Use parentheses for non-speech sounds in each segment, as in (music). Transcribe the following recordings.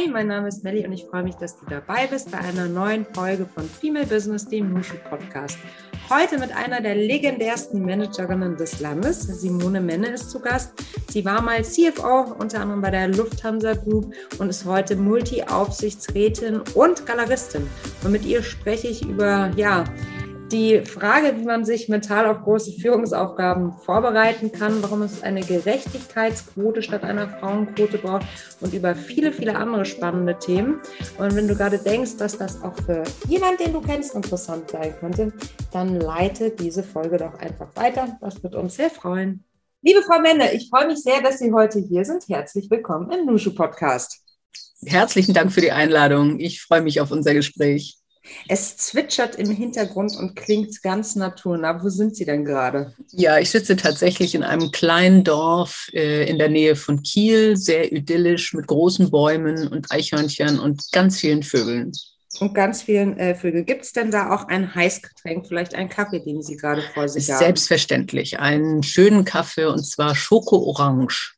Hi, mein Name ist Melly und ich freue mich, dass du dabei bist bei einer neuen Folge von Female Business, dem Nushu Podcast. Heute mit einer der legendärsten Managerinnen des Landes. Simone Menne ist zu Gast. Sie war mal CFO, unter anderem bei der Lufthansa Group und ist heute Multi-Aufsichtsrätin und Galeristin. Und mit ihr spreche ich über, ja, die Frage, wie man sich mental auf große Führungsaufgaben vorbereiten kann, warum es eine Gerechtigkeitsquote statt einer Frauenquote braucht und über viele, viele andere spannende Themen. Und wenn du gerade denkst, dass das auch für jemanden, den du kennst, interessant sein könnte, dann leite diese Folge doch einfach weiter. Das wird uns sehr freuen. Liebe Frau Mende, ich freue mich sehr, dass Sie heute hier sind. Herzlich willkommen im Nushu Podcast. Herzlichen Dank für die Einladung. Ich freue mich auf unser Gespräch. Es zwitschert im Hintergrund und klingt ganz naturnah. Wo sind Sie denn gerade? Ja, ich sitze tatsächlich in einem kleinen Dorf äh, in der Nähe von Kiel, sehr idyllisch mit großen Bäumen und Eichhörnchen und ganz vielen Vögeln. Und ganz vielen äh, Vögeln. Gibt es denn da auch ein Heißgetränk, vielleicht einen Kaffee, den Sie gerade vor sich haben? Selbstverständlich, einen schönen Kaffee und zwar Schoko-Orange.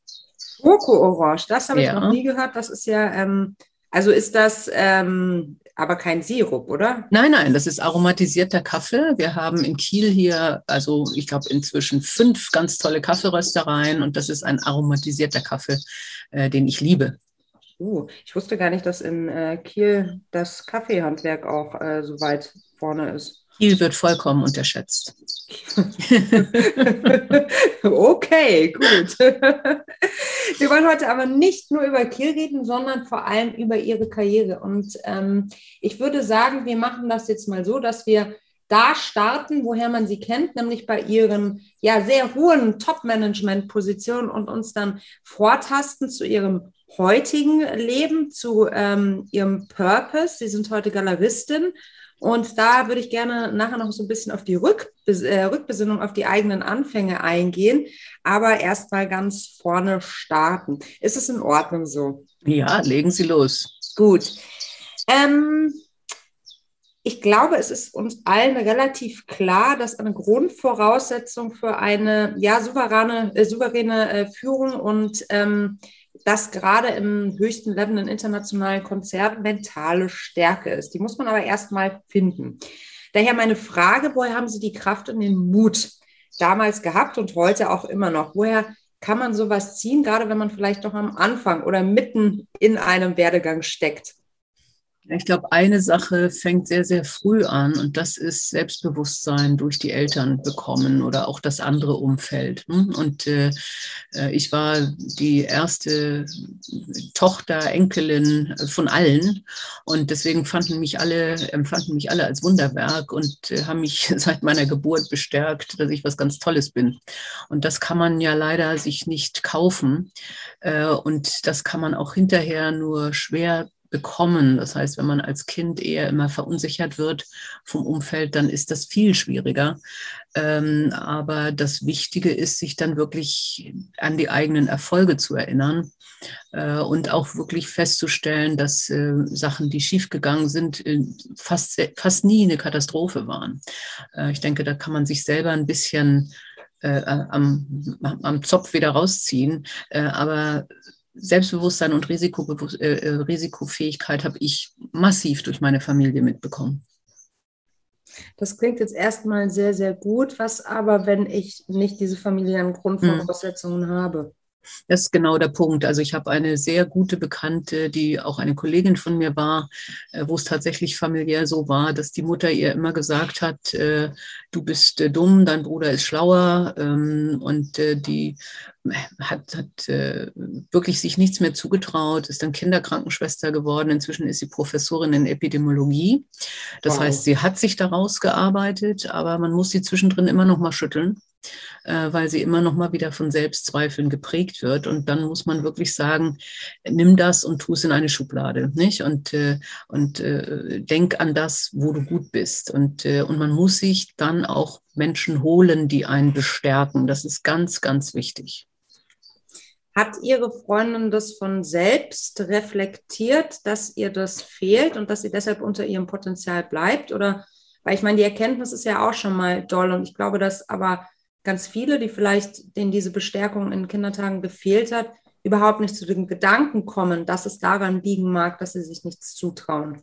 Schoko-Orange, das habe ja. ich noch nie gehört. Das ist ja, ähm, also ist das ähm, aber kein Sirup, oder? Nein, nein, das ist aromatisierter Kaffee. Wir haben in Kiel hier, also ich glaube inzwischen fünf ganz tolle Kaffeeröstereien und das ist ein aromatisierter Kaffee, äh, den ich liebe. Uh, ich wusste gar nicht, dass in äh, Kiel das Kaffeehandwerk auch äh, so weit vorne ist. Kiel wird vollkommen unterschätzt. (laughs) okay, gut. Wir wollen heute aber nicht nur über Kiel reden, sondern vor allem über Ihre Karriere. Und ähm, ich würde sagen, wir machen das jetzt mal so, dass wir da starten, woher man sie kennt, nämlich bei ihren ja sehr hohen Top-Management-Positionen und uns dann vortasten zu ihrem heutigen Leben, zu ähm, ihrem Purpose. Sie sind heute Galeristin und da würde ich gerne nachher noch so ein bisschen auf die Rückbes äh, Rückbesinnung auf die eigenen Anfänge eingehen, aber erst mal ganz vorne starten. Ist es in Ordnung so? Ja, legen Sie los. Gut. Ähm, ich glaube, es ist uns allen relativ klar, dass eine Grundvoraussetzung für eine ja, souveräne, äh, souveräne äh, Führung und ähm, das gerade im höchsten Level in internationalen Konzerten mentale Stärke ist. Die muss man aber erstmal finden. Daher meine Frage, woher haben Sie die Kraft und den Mut damals gehabt und heute auch immer noch? Woher kann man sowas ziehen, gerade wenn man vielleicht noch am Anfang oder mitten in einem Werdegang steckt? Ich glaube, eine Sache fängt sehr, sehr früh an und das ist Selbstbewusstsein durch die Eltern bekommen oder auch das andere Umfeld. Hm? Und äh, äh, ich war die erste Tochter, Enkelin von allen und deswegen fanden mich alle, empfanden mich alle als Wunderwerk und äh, haben mich (laughs) seit meiner Geburt bestärkt, dass ich was ganz Tolles bin. Und das kann man ja leider sich nicht kaufen äh, und das kann man auch hinterher nur schwer bekommen. Das heißt, wenn man als Kind eher immer verunsichert wird vom Umfeld, dann ist das viel schwieriger. Ähm, aber das Wichtige ist, sich dann wirklich an die eigenen Erfolge zu erinnern äh, und auch wirklich festzustellen, dass äh, Sachen, die schiefgegangen sind, äh, fast, fast nie eine Katastrophe waren. Äh, ich denke, da kann man sich selber ein bisschen äh, am, am Zopf wieder rausziehen. Aber Selbstbewusstsein und Risikobewusst äh, äh, Risikofähigkeit habe ich massiv durch meine Familie mitbekommen. Das klingt jetzt erstmal sehr, sehr gut. Was aber, wenn ich nicht diese familiären Grundvoraussetzungen hm. habe? Das ist genau der Punkt. Also ich habe eine sehr gute Bekannte, die auch eine Kollegin von mir war, äh, wo es tatsächlich familiär so war, dass die Mutter ihr immer gesagt hat, äh, du bist äh, dumm, dein Bruder ist schlauer ähm, und die hat, hat wirklich sich nichts mehr zugetraut, ist dann Kinderkrankenschwester geworden. Inzwischen ist sie Professorin in Epidemiologie. Das wow. heißt, sie hat sich daraus gearbeitet, aber man muss sie zwischendrin immer noch mal schütteln äh, weil sie immer noch mal wieder von Selbstzweifeln geprägt wird. Und dann muss man wirklich sagen, nimm das und tu es in eine Schublade, nicht? Und, äh, und äh, denk an das, wo du gut bist. Und, äh, und man muss sich dann auch Menschen holen, die einen bestärken. Das ist ganz, ganz wichtig. Hat Ihre Freundin das von selbst reflektiert, dass ihr das fehlt und dass sie deshalb unter ihrem Potenzial bleibt? Oder, weil ich meine, die Erkenntnis ist ja auch schon mal doll und ich glaube, dass aber ganz viele, die vielleicht, denen diese Bestärkung in Kindertagen gefehlt hat, überhaupt nicht zu dem Gedanken kommen, dass es daran liegen mag, dass sie sich nichts zutrauen?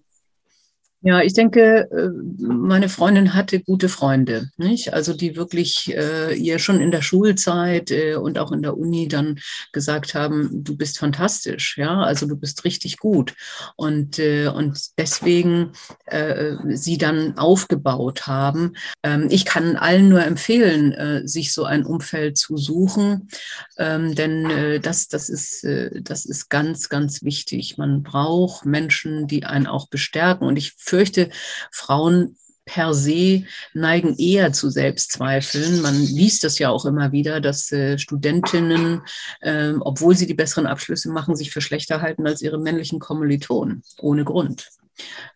Ja, ich denke, äh, meine Freundin hatte gute Freunde, nicht? Also die wirklich äh, ihr schon in der Schulzeit äh, und auch in der Uni dann gesagt haben, du bist fantastisch, ja, also du bist richtig gut und äh, und deswegen äh, sie dann aufgebaut haben. Ähm, ich kann allen nur empfehlen, äh, sich so ein Umfeld zu suchen, ähm, denn das das ist das ist ganz ganz wichtig. Man braucht Menschen, die einen auch bestärken und ich fürchte, Frauen per se neigen eher zu Selbstzweifeln. Man liest das ja auch immer wieder, dass äh, Studentinnen, äh, obwohl sie die besseren Abschlüsse machen, sich für schlechter halten als ihre männlichen Kommilitonen, ohne Grund.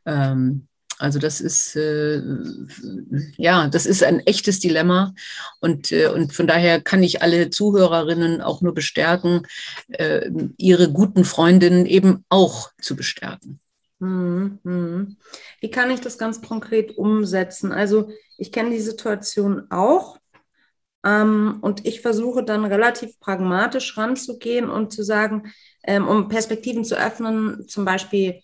Ähm, also das ist äh, ja, das ist ein echtes Dilemma und äh, und von daher kann ich alle Zuhörerinnen auch nur bestärken, äh, ihre guten Freundinnen eben auch zu bestärken. Hm, hm. Wie kann ich das ganz konkret umsetzen? Also ich kenne die Situation auch ähm, und ich versuche dann relativ pragmatisch ranzugehen und zu sagen, ähm, um Perspektiven zu öffnen, zum Beispiel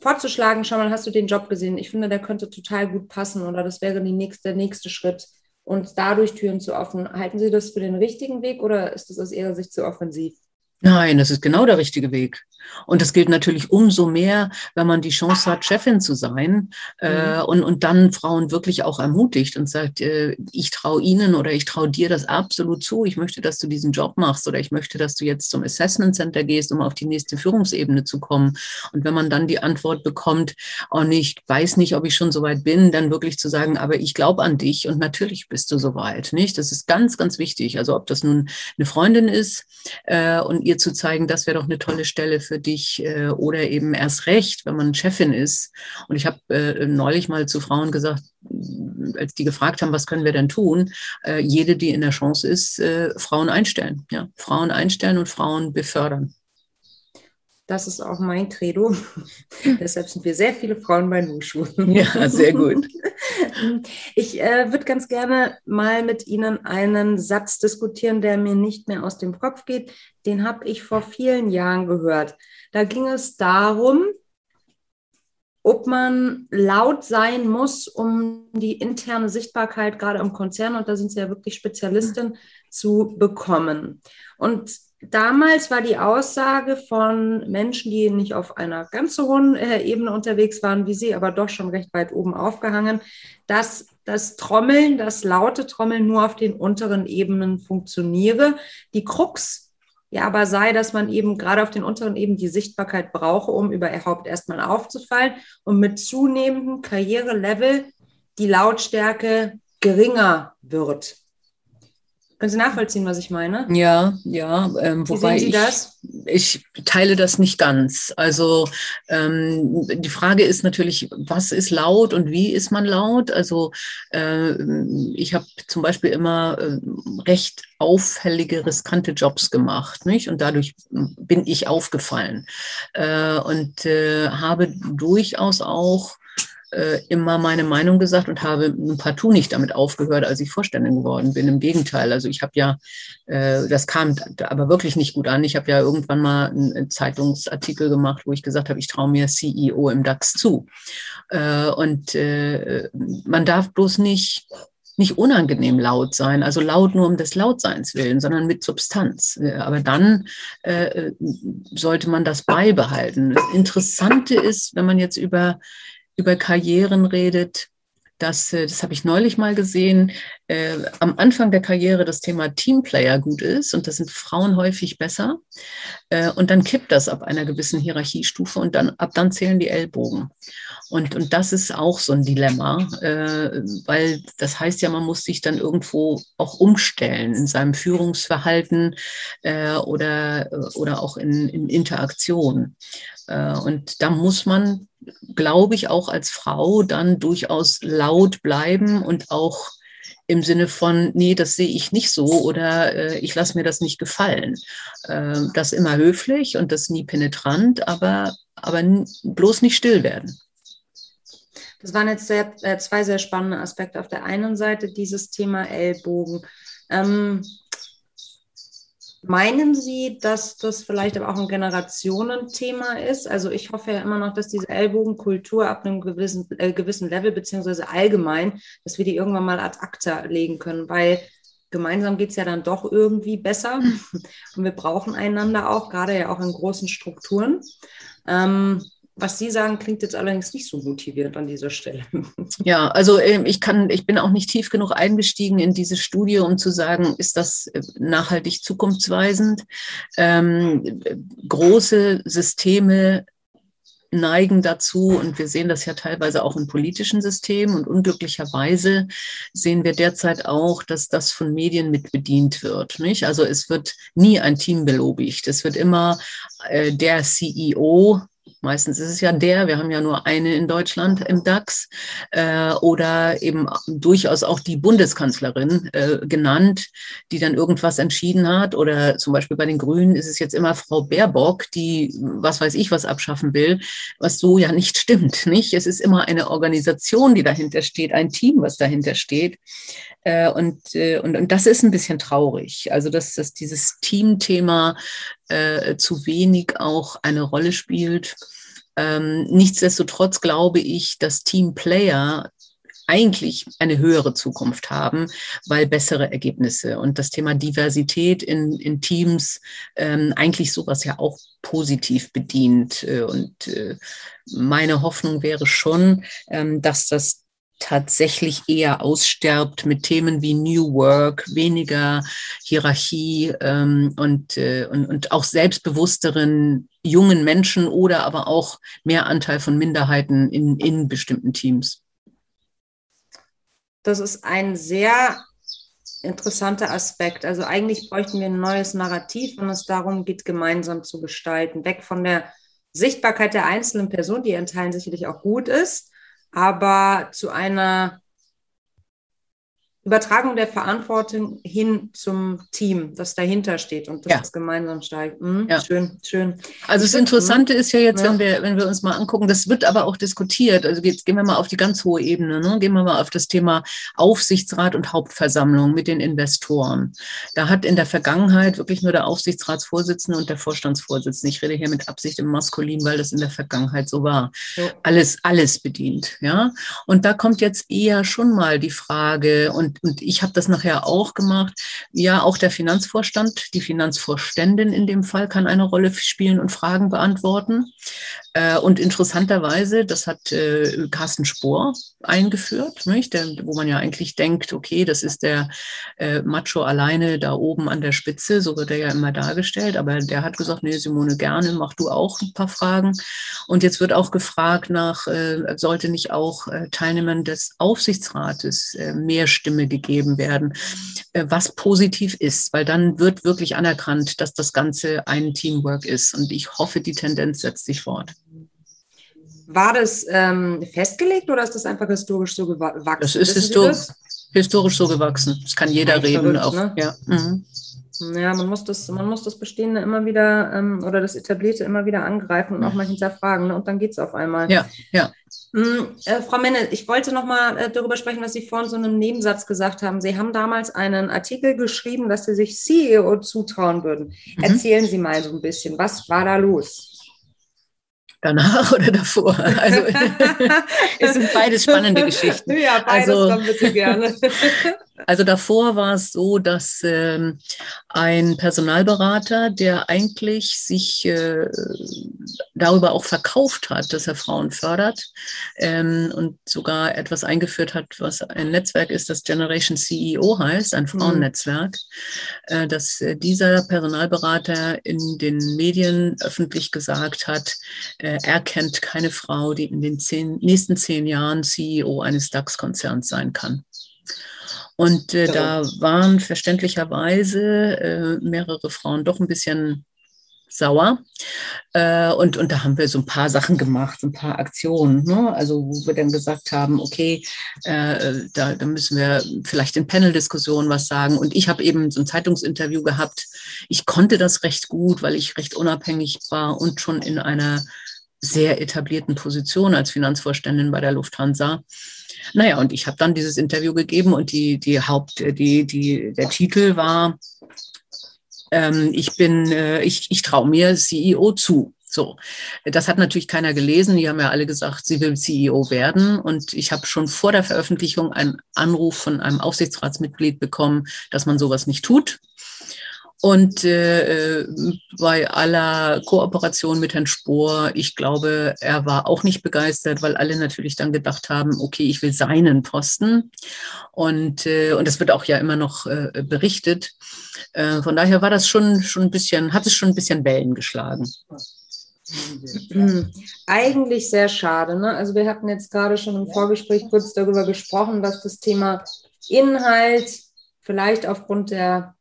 vorzuschlagen, schau mal, hast du den Job gesehen? Ich finde, der könnte total gut passen oder das wäre nächste, der nächste Schritt und dadurch Türen zu öffnen. Halten Sie das für den richtigen Weg oder ist das aus Ihrer Sicht zu offensiv? Nein, das ist genau der richtige Weg. Und das gilt natürlich umso mehr, wenn man die Chance hat, Chefin zu sein äh, mhm. und, und dann Frauen wirklich auch ermutigt und sagt, äh, ich traue ihnen oder ich traue dir das absolut zu. Ich möchte, dass du diesen Job machst oder ich möchte, dass du jetzt zum Assessment Center gehst, um auf die nächste Führungsebene zu kommen. Und wenn man dann die Antwort bekommt, oh nicht, weiß nicht, ob ich schon so weit bin, dann wirklich zu sagen, aber ich glaube an dich und natürlich bist du so weit. Nicht? Das ist ganz, ganz wichtig. Also ob das nun eine Freundin ist äh, und ihr zu zeigen, das wäre doch eine tolle Stelle für dich äh, oder eben erst recht, wenn man Chefin ist. Und ich habe äh, neulich mal zu Frauen gesagt, als die gefragt haben, was können wir denn tun, äh, jede, die in der Chance ist, äh, Frauen einstellen. Ja, Frauen einstellen und Frauen befördern. Das ist auch mein Credo. (laughs) Deshalb sind wir sehr viele Frauen bei Nushu. Ja, sehr gut. (laughs) Ich äh, würde ganz gerne mal mit Ihnen einen Satz diskutieren, der mir nicht mehr aus dem Kopf geht. Den habe ich vor vielen Jahren gehört. Da ging es darum, ob man laut sein muss, um die interne Sichtbarkeit gerade im Konzern, und da sind Sie ja wirklich Spezialistin, zu bekommen. Und damals war die Aussage von Menschen, die nicht auf einer ganz so hohen äh, Ebene unterwegs waren wie sie, aber doch schon recht weit oben aufgehangen, dass das Trommeln, das laute Trommeln nur auf den unteren Ebenen funktioniere. Die Krux ja aber sei, dass man eben gerade auf den unteren Ebenen die Sichtbarkeit brauche, um überhaupt erstmal aufzufallen und mit zunehmendem Karrierelevel die Lautstärke geringer wird. Können Sie nachvollziehen, was ich meine? Ja, ja. Ähm, wobei Wie sehen Sie ich, das? Ich teile das nicht ganz. Also ähm, die Frage ist natürlich, was ist laut und wie ist man laut? Also äh, ich habe zum Beispiel immer äh, recht auffällige, riskante Jobs gemacht, nicht? Und dadurch bin ich aufgefallen äh, und äh, habe durchaus auch äh, immer meine Meinung gesagt und habe partout nicht damit aufgehört, als ich Vorständin geworden bin. Im Gegenteil, also ich habe ja, äh, das kam aber wirklich nicht gut an. Ich habe ja irgendwann mal einen Zeitungsartikel gemacht, wo ich gesagt habe, ich traue mir CEO im DAX zu. Äh, und äh, man darf bloß nicht nicht unangenehm laut sein, also laut nur um des Lautseins willen, sondern mit Substanz. Äh, aber dann äh, sollte man das beibehalten. Das Interessante ist, wenn man jetzt über über Karrieren redet, dass, äh, das habe ich neulich mal gesehen, äh, am Anfang der Karriere das Thema Teamplayer gut ist und das sind Frauen häufig besser. Äh, und dann kippt das ab einer gewissen Hierarchiestufe und dann ab dann zählen die Ellbogen. Und, und das ist auch so ein Dilemma, äh, weil das heißt ja, man muss sich dann irgendwo auch umstellen in seinem Führungsverhalten äh, oder, oder auch in, in Interaktion. Äh, und da muss man, glaube ich, auch als Frau dann durchaus laut bleiben und auch im Sinne von, nee, das sehe ich nicht so oder äh, ich lasse mir das nicht gefallen. Äh, das immer höflich und das nie penetrant, aber, aber bloß nicht still werden. Das waren jetzt sehr, äh, zwei sehr spannende Aspekte. Auf der einen Seite dieses Thema Ellbogen. Ähm, Meinen Sie, dass das vielleicht aber auch ein Generationenthema ist? Also ich hoffe ja immer noch, dass diese Ellbogenkultur ab einem gewissen, äh, gewissen Level, beziehungsweise allgemein, dass wir die irgendwann mal ad acta legen können, weil gemeinsam geht es ja dann doch irgendwie besser. (laughs) Und wir brauchen einander auch, gerade ja auch in großen Strukturen. Ähm, was Sie sagen, klingt jetzt allerdings nicht so motivierend an dieser Stelle. (laughs) Ja, also ähm, ich kann, ich bin auch nicht tief genug eingestiegen in diese Studie, um zu sagen, ist das äh, nachhaltig zukunftsweisend? Ähm, große Systeme neigen dazu, und wir sehen das ja teilweise auch in politischen Systemen, und unglücklicherweise sehen wir derzeit auch, dass das von Medien mitbedient wird. Nicht? Also es wird nie ein Team belobigt. Es wird immer äh, der CEO Meistens ist es ja der, wir haben ja nur eine in Deutschland im DAX, äh, oder eben durchaus auch die Bundeskanzlerin äh, genannt, die dann irgendwas entschieden hat. Oder zum Beispiel bei den Grünen ist es jetzt immer Frau Baerbock, die was weiß ich was abschaffen will, was so ja nicht stimmt. Nicht? Es ist immer eine Organisation, die dahinter steht, ein Team, was dahinter steht. Äh, und, äh, und, und das ist ein bisschen traurig. Also, dass, dass dieses Teamthema äh, zu wenig auch eine Rolle spielt. Ähm, nichtsdestotrotz glaube ich, dass Teamplayer eigentlich eine höhere Zukunft haben, weil bessere Ergebnisse und das Thema Diversität in, in Teams ähm, eigentlich sowas ja auch positiv bedient. Äh, und äh, meine Hoffnung wäre schon, ähm, dass das tatsächlich eher aussterbt mit Themen wie New Work, weniger Hierarchie ähm, und, äh, und, und auch selbstbewussteren jungen Menschen oder aber auch mehr Anteil von Minderheiten in, in bestimmten Teams. Das ist ein sehr interessanter Aspekt. Also eigentlich bräuchten wir ein neues Narrativ, wenn es darum geht, gemeinsam zu gestalten. Weg von der Sichtbarkeit der einzelnen Person, die in Teilen sicherlich auch gut ist, aber zu einer Übertragung der Verantwortung hin zum Team, das dahinter steht und das ja. gemeinsam steigt. Mhm, ja. Schön, schön. Also das Interessante ist ja jetzt, ja. wenn wir, wenn wir uns mal angucken, das wird aber auch diskutiert. Also jetzt gehen wir mal auf die ganz hohe Ebene, ne? gehen wir mal auf das Thema Aufsichtsrat und Hauptversammlung mit den Investoren. Da hat in der Vergangenheit wirklich nur der Aufsichtsratsvorsitzende und der Vorstandsvorsitzende, ich rede hier mit Absicht im Maskulin, weil das in der Vergangenheit so war, alles, alles bedient. Ja? Und da kommt jetzt eher schon mal die Frage, und und, ich habe das nachher auch gemacht. Ja, auch der Finanzvorstand, die Finanzvorständin in dem Fall kann eine Rolle spielen und Fragen beantworten. Äh, und interessanterweise, das hat äh, Carsten Spohr eingeführt, nicht? Der, wo man ja eigentlich denkt, okay, das ist der äh, Macho alleine da oben an der Spitze, so wird er ja immer dargestellt, aber der hat gesagt, nee, Simone, gerne, mach du auch ein paar Fragen. Und jetzt wird auch gefragt nach, sollte nicht auch Teilnehmern des Aufsichtsrates mehr Stimme gegeben werden, äh, was positiv ist, weil dann wird wirklich anerkannt, dass das Ganze ein Teamwork ist. Und ich hoffe, die Tendenz setzt sich fort. War das ähm, festgelegt oder ist das einfach historisch so gewachsen? Das ist histor das? historisch so gewachsen. Das kann jeder Eigentlich reden. Verrückt, auch, ne? ja. Mhm. Ja, man muss das, man muss das Bestehende immer wieder ähm, oder das Etablierte immer wieder angreifen und auch mal hinterfragen. Ne? Und dann geht es auf einmal. Ja, ja. Mhm, äh, Frau Menne, ich wollte noch mal äh, darüber sprechen, was Sie vorhin so in einem Nebensatz gesagt haben. Sie haben damals einen Artikel geschrieben, dass Sie sich CEO zutrauen würden. Mhm. Erzählen Sie mal so ein bisschen, was war da los? danach (laughs) oder davor. Also (laughs) (laughs) es sind beides spannende Geschichten. Ja, beides also, dann bitte gerne. Also davor war es so, dass ähm, ein Personalberater, der eigentlich sich äh, darüber auch verkauft hat, dass er Frauen fördert ähm, und sogar etwas eingeführt hat, was ein Netzwerk ist, das Generation CEO heißt, ein mhm. Frauennetzwerk, äh, dass äh, dieser Personalberater in den Medien öffentlich gesagt hat, äh, er kennt keine Frau, die in den zehn, nächsten zehn Jahren CEO eines DAX-Konzerns sein kann. Und äh, da waren verständlicherweise äh, mehrere Frauen doch ein bisschen sauer. Äh, und, und da haben wir so ein paar Sachen gemacht, so ein paar Aktionen. Ne? Also wo wir dann gesagt haben, okay, äh, da, da müssen wir vielleicht in Panel-Diskussionen was sagen. Und ich habe eben so ein Zeitungsinterview gehabt. Ich konnte das recht gut, weil ich recht unabhängig war und schon in einer sehr etablierten Position als Finanzvorständin bei der Lufthansa. Naja, und ich habe dann dieses Interview gegeben und die, die Haupt, die, die, der Titel war ähm, ich bin, äh, ich, ich traue mir CEO zu. So, das hat natürlich keiner gelesen. Die haben ja alle gesagt, sie will CEO werden. Und ich habe schon vor der Veröffentlichung einen Anruf von einem Aufsichtsratsmitglied bekommen, dass man sowas nicht tut. Und äh, bei aller Kooperation mit Herrn Spohr, ich glaube, er war auch nicht begeistert, weil alle natürlich dann gedacht haben, okay, ich will seinen Posten. Und, äh, und das wird auch ja immer noch äh, berichtet. Äh, von daher war das schon, schon ein bisschen, hat es schon ein bisschen Wellen geschlagen. Hm. Eigentlich sehr schade. Ne? Also wir hatten jetzt gerade schon im Vorgespräch kurz darüber gesprochen, dass das Thema Inhalt vielleicht aufgrund der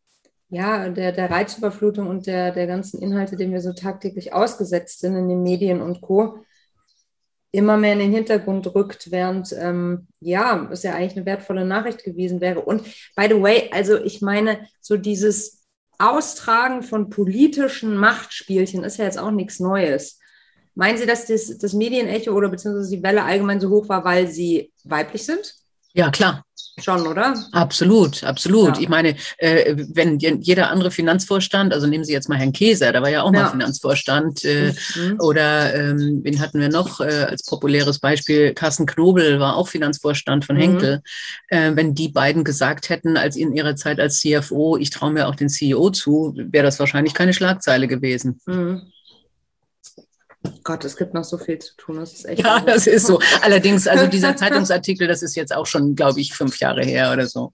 ja, der, der Reizüberflutung und der, der ganzen Inhalte, denen wir so tagtäglich ausgesetzt sind in den Medien und Co., immer mehr in den Hintergrund rückt, während ähm, ja, es ja eigentlich eine wertvolle Nachricht gewesen wäre. Und by the way, also ich meine, so dieses Austragen von politischen Machtspielchen ist ja jetzt auch nichts Neues. Meinen Sie, dass das, das Medienecho oder beziehungsweise die Welle allgemein so hoch war, weil sie weiblich sind? Ja, klar. Schon, oder? Absolut, absolut. Ja. Ich meine, äh, wenn jeder andere Finanzvorstand, also nehmen Sie jetzt mal Herrn Käser, der war ja auch ja. mal Finanzvorstand, äh, mhm. oder ähm, wen hatten wir noch äh, als populäres Beispiel? Carsten Knobel war auch Finanzvorstand von mhm. Henkel. Äh, wenn die beiden gesagt hätten, als in ihrer Zeit als CFO, ich traue mir auch den CEO zu, wäre das wahrscheinlich keine Schlagzeile gewesen. Mhm. Gott, es gibt noch so viel zu tun. Das ist echt. Ja, das ist so. Allerdings, also dieser (laughs) Zeitungsartikel, das ist jetzt auch schon, glaube ich, fünf Jahre her oder so.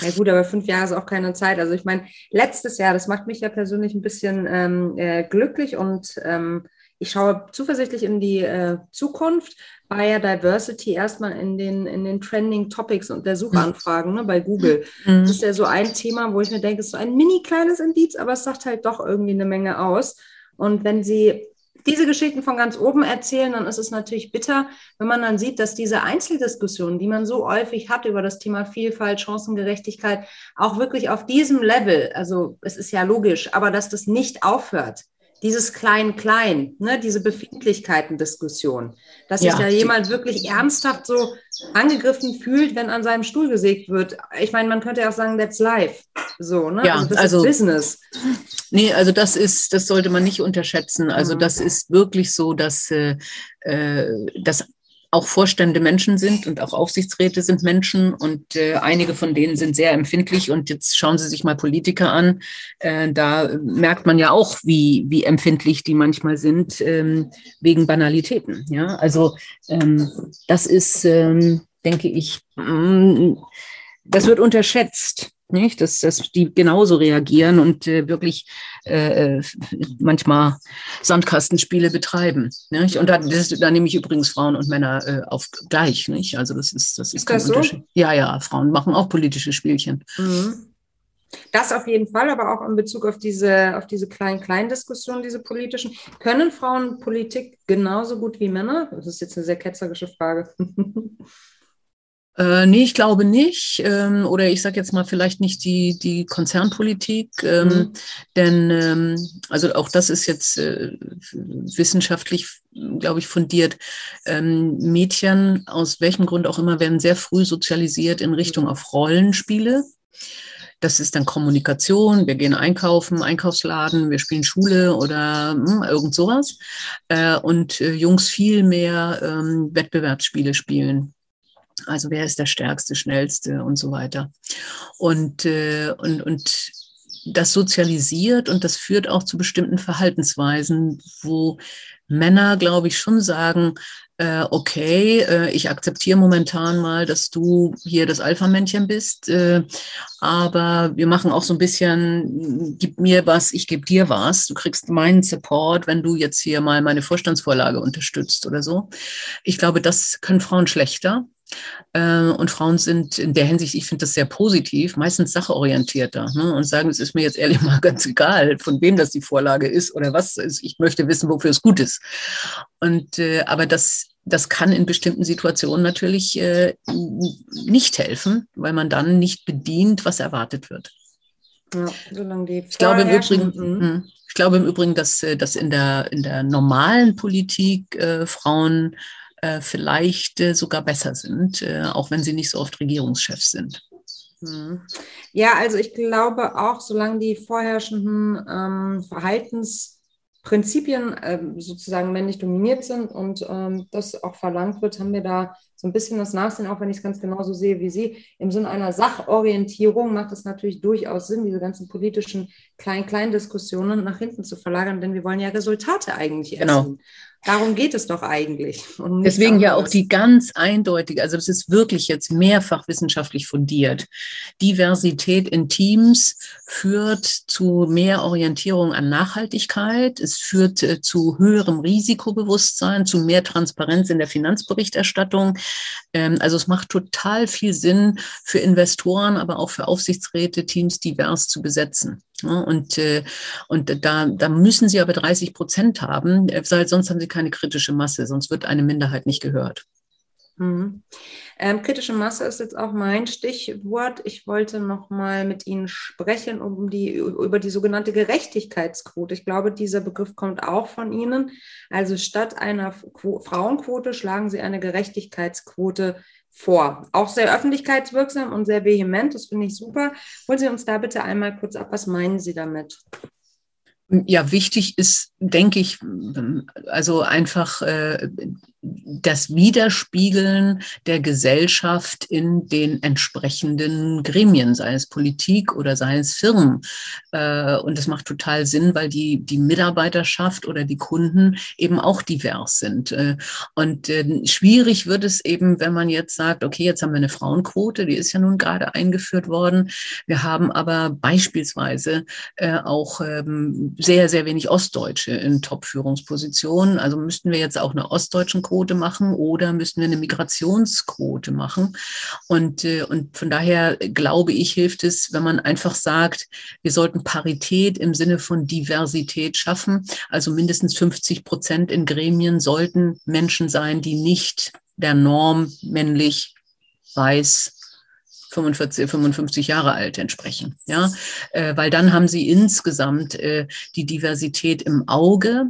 Ja gut, aber fünf Jahre ist auch keine Zeit. Also ich meine, letztes Jahr, das macht mich ja persönlich ein bisschen ähm, äh, glücklich und ähm, ich schaue zuversichtlich in die äh, Zukunft. War ja Diversity erstmal in den, in den Trending Topics und der Suchanfragen ne, bei Google. Mhm. Das ist ja so ein Thema, wo ich mir denke, es ist so ein mini kleines Indiz, aber es sagt halt doch irgendwie eine Menge aus. Und wenn Sie diese Geschichten von ganz oben erzählen, dann ist es natürlich bitter, wenn man dann sieht, dass diese Einzeldiskussionen, die man so häufig hat über das Thema Vielfalt, Chancengerechtigkeit, auch wirklich auf diesem Level, also es ist ja logisch, aber dass das nicht aufhört dieses Klein-Klein, ne, diese Befindlichkeiten-Diskussion, dass sich ja. da jemand wirklich ernsthaft so angegriffen fühlt, wenn an seinem Stuhl gesägt wird. Ich meine, man könnte ja auch sagen, that's life. So, ne? Ja, also das also, ist Business. Nee, also das ist, das sollte man nicht unterschätzen. Also mhm. das ist wirklich so, dass, äh, äh dass auch Vorstände Menschen sind und auch Aufsichtsräte sind Menschen und äh, einige von denen sind sehr empfindlich und jetzt schauen Sie sich mal Politiker an. Äh, da merkt man ja auch, wie, wie empfindlich die manchmal sind ähm, wegen Banalitäten. Ja, also ähm, das ist, ähm, denke ich, mm, das wird unterschätzt nicht? Dass, dass die genauso reagieren und äh, wirklich äh, äh, manchmal Sandkastenspiele betreiben. Nicht? Und da, das, da nehme ich übrigens Frauen und Männer äh, auf gleich. Nicht? Also das ist, das ist, ist kein das Unterschied. So? Ja, ja, Frauen machen auch politische Spielchen. Mhm. Das auf jeden Fall, aber auch in Bezug auf diese, auf diese Klein-Klein-Diskussionen, diese politischen. Können Frauen Politik genauso gut wie Männer? Das ist jetzt eine sehr ketzerische Frage. (laughs) Äh, nee, ich glaube nicht. Ähm, oder ich sage jetzt mal vielleicht nicht die, die Konzernpolitik. Ähm, mhm. Denn ähm, also auch das ist jetzt äh, wissenschaftlich, glaube ich, fundiert. Ähm, Mädchen, aus welchem Grund auch immer, werden sehr früh sozialisiert in Richtung mhm. auf Rollenspiele. Das ist dann Kommunikation, wir gehen einkaufen, Einkaufsladen, wir spielen Schule oder hm, irgend sowas. Äh, und äh, Jungs viel mehr ähm, Wettbewerbsspiele spielen. Also wer ist der Stärkste, Schnellste und so weiter. Und, äh, und, und das sozialisiert und das führt auch zu bestimmten Verhaltensweisen, wo Männer, glaube ich, schon sagen, äh, okay, äh, ich akzeptiere momentan mal, dass du hier das Alpha-Männchen bist, äh, aber wir machen auch so ein bisschen, gib mir was, ich gebe dir was. Du kriegst meinen Support, wenn du jetzt hier mal meine Vorstandsvorlage unterstützt oder so. Ich glaube, das können Frauen schlechter. Äh, und Frauen sind in der Hinsicht, ich finde das sehr positiv, meistens sachorientierter ne? und sagen, es ist mir jetzt ehrlich (laughs) mal ganz egal, von wem das die Vorlage ist oder was ist. Ich möchte wissen, wofür es gut ist. Und äh, aber das, das kann in bestimmten Situationen natürlich äh, nicht helfen, weil man dann nicht bedient, was erwartet wird. Ja, ich glaube, im Übrigen, hm, ich glaube im Übrigen, dass, äh, dass in, der, in der normalen Politik äh, Frauen äh, vielleicht äh, sogar besser sind, äh, auch wenn sie nicht so oft Regierungschefs sind. Mhm. Ja, also ich glaube auch, solange die vorherrschenden ähm, Verhaltensprinzipien äh, sozusagen männlich dominiert sind und ähm, das auch verlangt wird, haben wir da so ein bisschen das Nachsehen, auch wenn ich es ganz genauso sehe wie Sie. Im Sinne einer Sachorientierung macht es natürlich durchaus Sinn, diese ganzen politischen Klein-Klein-Diskussionen nach hinten zu verlagern, denn wir wollen ja Resultate eigentlich genau. essen. Darum geht es doch eigentlich. Deswegen ja auch die ganz eindeutige, also das ist wirklich jetzt mehrfach wissenschaftlich fundiert. Diversität in Teams führt zu mehr Orientierung an Nachhaltigkeit. Es führt äh, zu höherem Risikobewusstsein, zu mehr Transparenz in der Finanzberichterstattung. Ähm, also es macht total viel Sinn für Investoren, aber auch für Aufsichtsräte, Teams divers zu besetzen. Und, äh, und da, da müssen sie aber 30 Prozent haben, äh, weil sonst haben sie keine kritische Masse, sonst wird eine Minderheit nicht gehört. Mhm. Ähm, kritische Masse ist jetzt auch mein Stichwort. Ich wollte noch mal mit Ihnen sprechen um die, über die sogenannte Gerechtigkeitsquote. Ich glaube, dieser Begriff kommt auch von Ihnen. Also statt einer Qu Frauenquote schlagen Sie eine Gerechtigkeitsquote vor. Auch sehr öffentlichkeitswirksam und sehr vehement. Das finde ich super. Holen Sie uns da bitte einmal kurz ab. Was meinen Sie damit? Ja, wichtig ist, denke ich, also einfach äh, das Widerspiegeln der Gesellschaft in den entsprechenden Gremien, sei es Politik oder sei es Firmen. Äh, und das macht total Sinn, weil die, die Mitarbeiterschaft oder die Kunden eben auch divers sind. Äh, und äh, schwierig wird es eben, wenn man jetzt sagt, okay, jetzt haben wir eine Frauenquote, die ist ja nun gerade eingeführt worden. Wir haben aber beispielsweise auch ähm, sehr, sehr wenig Ostdeutsche in Top-Führungspositionen. Also müssten wir jetzt auch eine ostdeutschen Quote machen oder müssen wir eine Migrationsquote machen? Und, äh, und von daher glaube ich, hilft es, wenn man einfach sagt, wir sollten Parität im Sinne von Diversität schaffen. Also mindestens 50 Prozent in Gremien sollten Menschen sein, die nicht der Norm männlich, weiß, 45, 55 Jahre alt entsprechen. Ja, äh, weil dann haben sie insgesamt äh, die Diversität im Auge,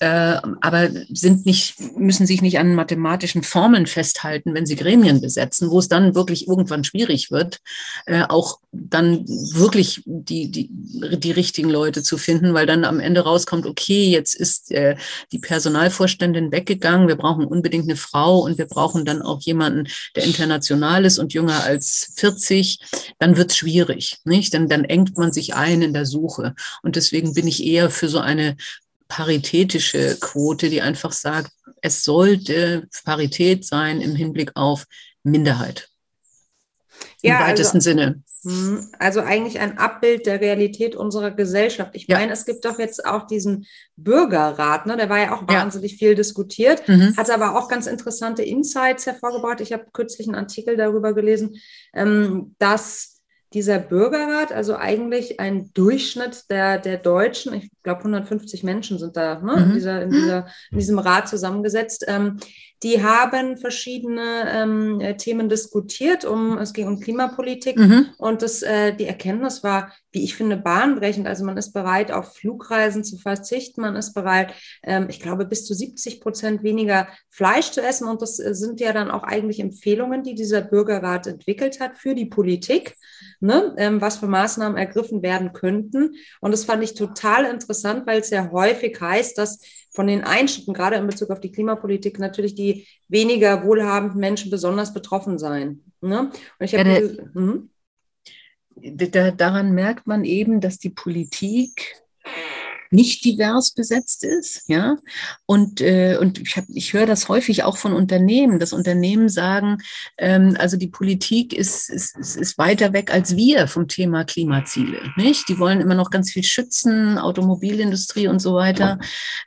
äh, aber sind nicht, müssen sich nicht an mathematischen Formeln festhalten, wenn sie Gremien besetzen, wo es dann wirklich irgendwann schwierig wird, äh, auch dann wirklich die, die, die richtigen Leute zu finden, weil dann am Ende rauskommt, okay, jetzt ist äh, die Personalvorständin weggegangen, wir brauchen unbedingt eine Frau und wir brauchen dann auch jemanden, der international ist und jünger als 40, dann wird es schwierig, nicht? Dann, dann engt man sich ein in der Suche. Und deswegen bin ich eher für so eine paritätische Quote, die einfach sagt, es sollte Parität sein im Hinblick auf Minderheit. Im ja, weitesten also, Sinne. Hm, also eigentlich ein Abbild der Realität unserer Gesellschaft. Ich ja. meine, es gibt doch jetzt auch diesen Bürgerrat, ne? der war ja auch wahnsinnig ja. viel diskutiert, mhm. hat aber auch ganz interessante Insights hervorgebracht. Ich habe kürzlich einen Artikel darüber gelesen, ähm, dass dieser Bürgerrat, also eigentlich ein Durchschnitt der, der Deutschen, ich glaube 150 Menschen sind da ne, mhm. in, dieser, in, dieser, in diesem Rat zusammengesetzt, ähm, die haben verschiedene ähm, Themen diskutiert. Um, es ging um Klimapolitik mhm. und das, äh, die Erkenntnis war, wie ich finde, bahnbrechend. Also man ist bereit, auf Flugreisen zu verzichten. Man ist bereit, ähm, ich glaube, bis zu 70 Prozent weniger Fleisch zu essen. Und das äh, sind ja dann auch eigentlich Empfehlungen, die dieser Bürgerrat entwickelt hat für die Politik, ne? ähm, was für Maßnahmen ergriffen werden könnten. Und das fand ich total interessant, weil es ja häufig heißt, dass von den Einschnitten, gerade in Bezug auf die Klimapolitik, natürlich die weniger wohlhabenden Menschen besonders betroffen sein. Ne? Und ich habe ja, mhm. da, daran merkt man eben, dass die Politik nicht divers besetzt ist. Ja? Und, äh, und ich, hab, ich höre das häufig auch von Unternehmen, dass Unternehmen sagen, ähm, also die Politik ist, ist, ist weiter weg als wir vom Thema Klimaziele. Nicht? Die wollen immer noch ganz viel schützen, Automobilindustrie und so weiter.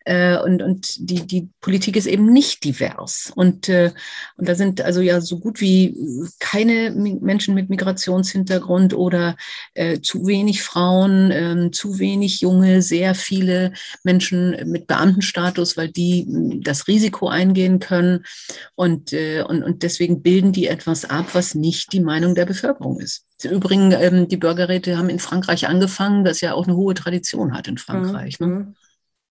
Äh, und und die, die Politik ist eben nicht divers. Und, äh, und da sind also ja so gut wie keine Menschen mit Migrationshintergrund oder äh, zu wenig Frauen, äh, zu wenig Junge, sehr viel viele Menschen mit Beamtenstatus, weil die hm, das Risiko eingehen können. Und, äh, und, und deswegen bilden die etwas ab, was nicht die Meinung der Bevölkerung ist. Übrigens, ähm, die Bürgerräte haben in Frankreich angefangen, das ja auch eine hohe Tradition hat in Frankreich. Ne? Mhm. Ne?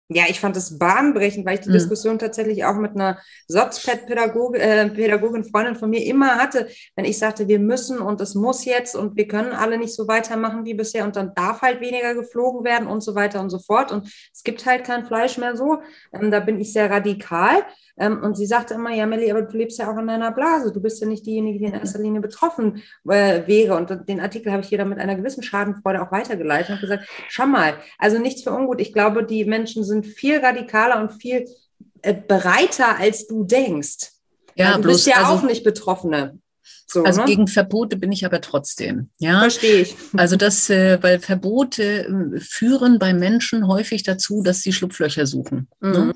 Ja, ich fand es bahnbrechend, weil ich die mhm. Diskussion tatsächlich auch mit einer Sozped-Pädagogin, äh, Pädagogin, Freundin von mir immer hatte, wenn ich sagte, wir müssen und es muss jetzt und wir können alle nicht so weitermachen wie bisher und dann darf halt weniger geflogen werden und so weiter und so fort und es gibt halt kein Fleisch mehr so. Ähm, da bin ich sehr radikal. Ähm, und sie sagte immer, ja, Melli, aber du lebst ja auch in deiner Blase. Du bist ja nicht diejenige, die in erster Linie betroffen äh, wäre. Und den Artikel habe ich hier dann mit einer gewissen Schadenfreude auch weitergeleitet und gesagt, schau mal, also nichts für ungut. Ich glaube, die Menschen sind viel radikaler und viel äh, bereiter, als du denkst. Ja, du bloß, bist ja also, auch nicht Betroffene. So, also ne? gegen Verbote bin ich aber trotzdem. Ja, verstehe ich. (laughs) Also das, äh, weil Verbote äh, führen bei Menschen häufig dazu, dass sie Schlupflöcher suchen. Ne? Mhm. Ne?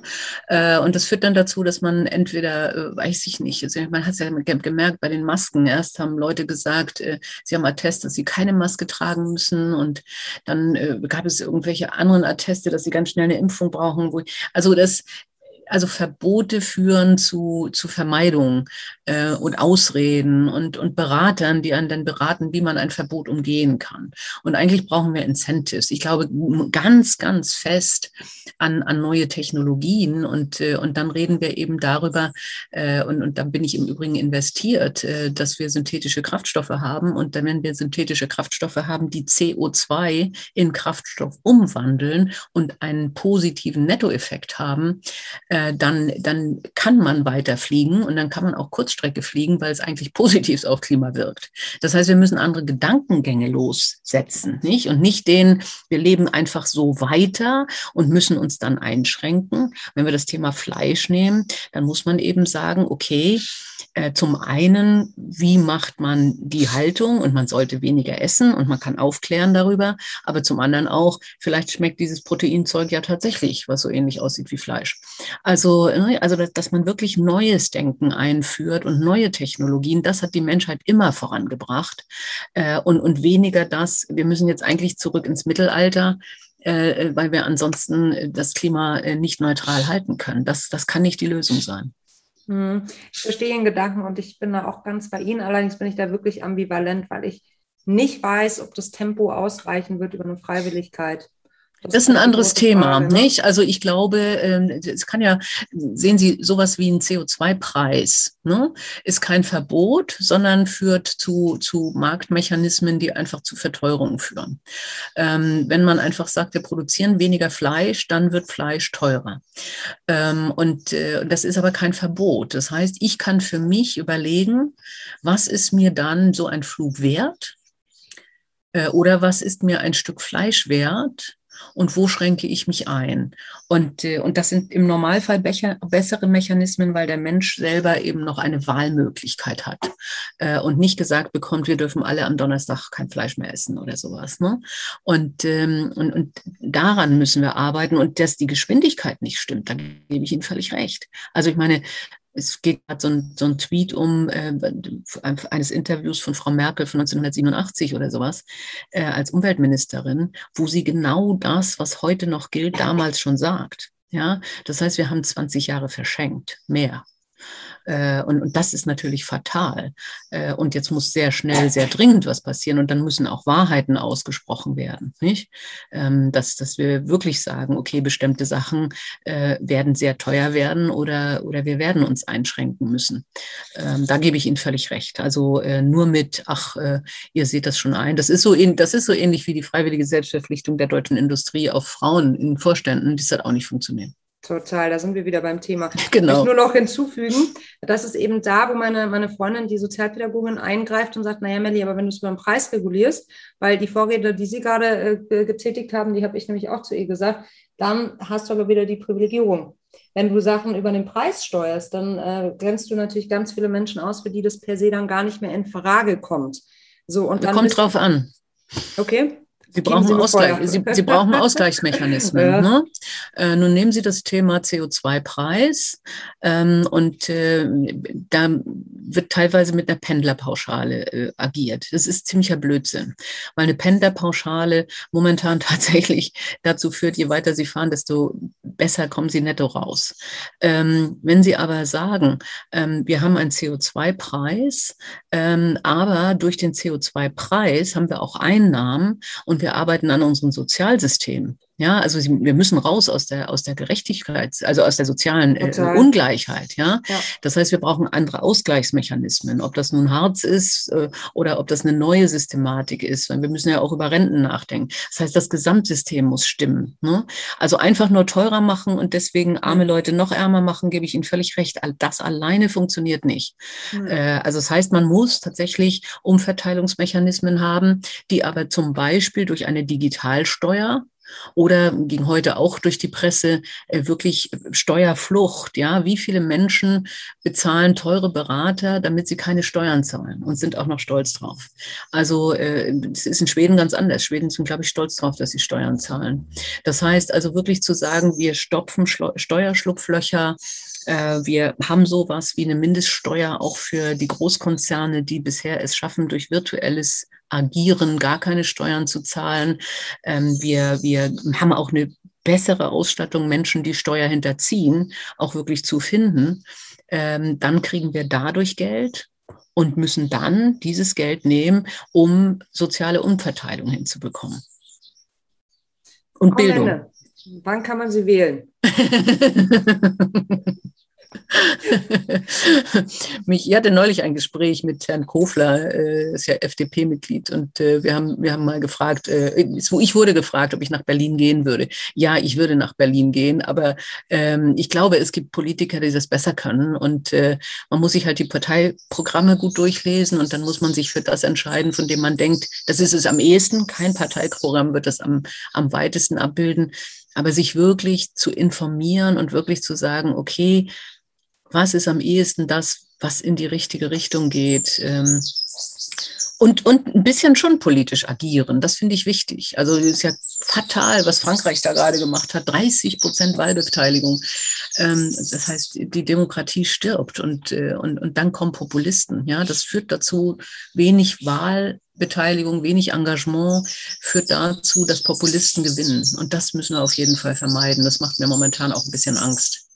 Äh, und das führt dann dazu, dass man entweder, äh, weiß ich nicht, also man hat es ja gemerkt bei den Masken. Erst haben Leute gesagt, äh, sie haben Attest, dass sie keine Maske tragen müssen. Und dann äh, gab es irgendwelche anderen Atteste, dass sie ganz schnell eine Impfung brauchen. Wo, also das, also Verbote führen zu, zu Vermeidung äh, und Ausreden und, und Beratern, die einen dann beraten, wie man ein Verbot umgehen kann. Und eigentlich brauchen wir Incentives. Ich glaube ganz, ganz fest an, an neue Technologien und, äh, und dann reden wir eben darüber, äh, und, und da bin ich im Übrigen investiert, äh, dass wir synthetische Kraftstoffe haben und dann, wenn wir synthetische Kraftstoffe haben, die CO2 in Kraftstoff umwandeln und einen positiven Nettoeffekt haben, äh, äh, dann, dann kann man weiterfliegen und dann kann man auch Kurzstrecke fliegen, weil es eigentlich (laughs) positiv auf Klima wirkt. Das heißt, wir müssen andere Gedankengänge lossetzen, nicht? Und nicht den, wir leben einfach so weiter und müssen uns dann einschränken. Wenn wir das Thema Fleisch nehmen, dann muss man eben sagen, okay, äh, zum einen, wie macht man die Haltung und man sollte weniger essen und man kann aufklären darüber, aber zum anderen auch, vielleicht schmeckt dieses Proteinzeug ja tatsächlich, was so ähnlich aussieht wie Fleisch. Also, ne, also dass man wirklich neues Denken einführt und neue Technologien, das hat die Menschheit immer vorangebracht äh, und, und weniger das, wir müssen jetzt eigentlich zurück ins Mittelalter, äh, weil wir ansonsten das Klima nicht neutral halten können. Das, das kann nicht die Lösung sein. Hm, ich verstehe den Gedanken und ich bin da auch ganz bei Ihnen. Allerdings bin ich da wirklich ambivalent, weil ich nicht weiß, ob das Tempo ausreichen wird über eine Freiwilligkeit. Das, das ist ein anderes Thema, Frage, ne? nicht? Also ich glaube, ähm, es kann ja, sehen Sie, sowas wie ein CO2-Preis ne? ist kein Verbot, sondern führt zu, zu Marktmechanismen, die einfach zu Verteuerungen führen. Ähm, wenn man einfach sagt, wir produzieren weniger Fleisch, dann wird Fleisch teurer. Ähm, und äh, das ist aber kein Verbot. Das heißt, ich kann für mich überlegen, was ist mir dann so ein Flug wert? Äh, oder was ist mir ein Stück Fleisch wert? Und wo schränke ich mich ein. Und, äh, und das sind im Normalfall becher, bessere Mechanismen, weil der Mensch selber eben noch eine Wahlmöglichkeit hat äh, und nicht gesagt bekommt, wir dürfen alle am Donnerstag kein Fleisch mehr essen oder sowas. Ne? Und, ähm, und, und daran müssen wir arbeiten und dass die Geschwindigkeit nicht stimmt, da gebe ich Ihnen völlig recht. Also ich meine, es geht gerade so ein, so ein Tweet um äh, eines Interviews von Frau Merkel von 1987 oder sowas äh, als Umweltministerin, wo sie genau das, was heute noch gilt, damals schon sagt. Ja, das heißt, wir haben 20 Jahre verschenkt, mehr. Äh, und, und das ist natürlich fatal. Äh, und jetzt muss sehr schnell, sehr dringend was passieren. Und dann müssen auch Wahrheiten ausgesprochen werden. Nicht? Ähm, dass, dass wir wirklich sagen, okay, bestimmte Sachen äh, werden sehr teuer werden oder, oder wir werden uns einschränken müssen. Ähm, da gebe ich Ihnen völlig recht. Also nur mit, ach, ihr seht das schon ein. Das ist so, das ist so ähnlich wie die freiwillige Selbstverpflichtung der deutschen Industrie auf Frauen in Vorständen. Das hat auch nicht funktioniert. Total, da sind wir wieder beim Thema. Genau. Ich nur noch hinzufügen, das ist eben da, wo meine, meine Freundin, die Sozialpädagogin, eingreift und sagt, naja, Melli, aber wenn du es über den Preis regulierst, weil die Vorrede, die Sie gerade äh, getätigt haben, die habe ich nämlich auch zu ihr gesagt, dann hast du aber wieder die Privilegierung. Wenn du Sachen über den Preis steuerst, dann äh, grenzt du natürlich ganz viele Menschen aus, für die das per se dann gar nicht mehr in Frage kommt. So, und dann kommt drauf an. Okay. Sie brauchen, Ausgleich, Sie, Sie, brauchen Ausgleichsmechanismen. (laughs) ja. ne? äh, nun nehmen Sie das Thema CO2-Preis ähm, und äh, da wird teilweise mit einer Pendlerpauschale äh, agiert. Das ist ziemlicher Blödsinn, weil eine Pendlerpauschale momentan (laughs) tatsächlich dazu führt, je weiter Sie fahren, desto besser kommen Sie netto raus. Ähm, wenn Sie aber sagen, ähm, wir haben einen CO2-Preis, ähm, aber durch den CO2-Preis haben wir auch Einnahmen und wir arbeiten an unserem Sozialsystem Ja, also wir müssen raus aus der, aus der Gerechtigkeit, also aus der sozialen äh, Ungleichheit. Ja? ja? das heißt, wir brauchen andere Ausgleichsmechanismen, ob das nun Harz ist äh, oder ob das eine neue Systematik ist. Weil wir müssen ja auch über Renten nachdenken. Das heißt, das Gesamtsystem muss stimmen. Ne? Also einfach nur teurer machen und deswegen arme Leute noch ärmer machen, gebe ich Ihnen völlig recht. Das alleine funktioniert nicht. Mhm. Äh, also das heißt, man muss tatsächlich Umverteilungsmechanismen haben, die aber zum Beispiel durch eine Digitalsteuer oder ging heute auch durch die Presse äh, wirklich Steuerflucht. Ja, wie viele Menschen bezahlen teure Berater, damit sie keine Steuern zahlen und sind auch noch stolz drauf. Also äh, es ist in Schweden ganz anders. Schweden sind, glaube ich, stolz drauf, dass sie Steuern zahlen. Das heißt also wirklich zu sagen, wir stopfen Steuerschlupflöcher, äh, wir haben sowas wie eine Mindeststeuer auch für die Großkonzerne, die bisher es schaffen, durch virtuelles Agieren gar keine Steuern zu zahlen. Ähm, wir, wir haben auch eine bessere Ausstattung, Menschen, die Steuer hinterziehen, auch wirklich zu finden. Ähm, dann kriegen wir dadurch Geld und müssen dann dieses Geld nehmen, um soziale Umverteilung hinzubekommen. Und Bildung. Lenne, wann kann man sie wählen? (laughs) Mich, ich hatte neulich ein Gespräch mit Herrn Kofler, äh, ist ja FDP-Mitglied, und äh, wir, haben, wir haben mal gefragt, äh, ich wurde gefragt, ob ich nach Berlin gehen würde. Ja, ich würde nach Berlin gehen, aber ähm, ich glaube, es gibt Politiker, die das besser können und äh, man muss sich halt die Parteiprogramme gut durchlesen und dann muss man sich für das entscheiden, von dem man denkt, das ist es am ehesten. Kein Parteiprogramm wird das am, am weitesten abbilden aber sich wirklich zu informieren und wirklich zu sagen, okay, was ist am ehesten das, was in die richtige Richtung geht. Ähm, und, und ein bisschen schon politisch agieren, das finde ich wichtig. Also es ist ja fatal, was Frankreich da gerade gemacht hat. 30 Prozent Wahlbeteiligung. Ähm, das heißt, die Demokratie stirbt und, äh, und, und dann kommen Populisten. Ja, das führt dazu wenig Wahlbeteiligung, wenig Engagement, führt dazu, dass Populisten gewinnen. Und das müssen wir auf jeden Fall vermeiden. Das macht mir momentan auch ein bisschen Angst.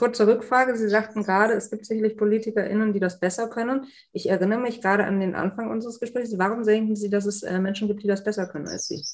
Kurze Rückfrage. Sie sagten gerade, es gibt sicherlich PolitikerInnen, die das besser können. Ich erinnere mich gerade an den Anfang unseres Gesprächs. Warum denken Sie, dass es äh, Menschen gibt, die das besser können als Sie?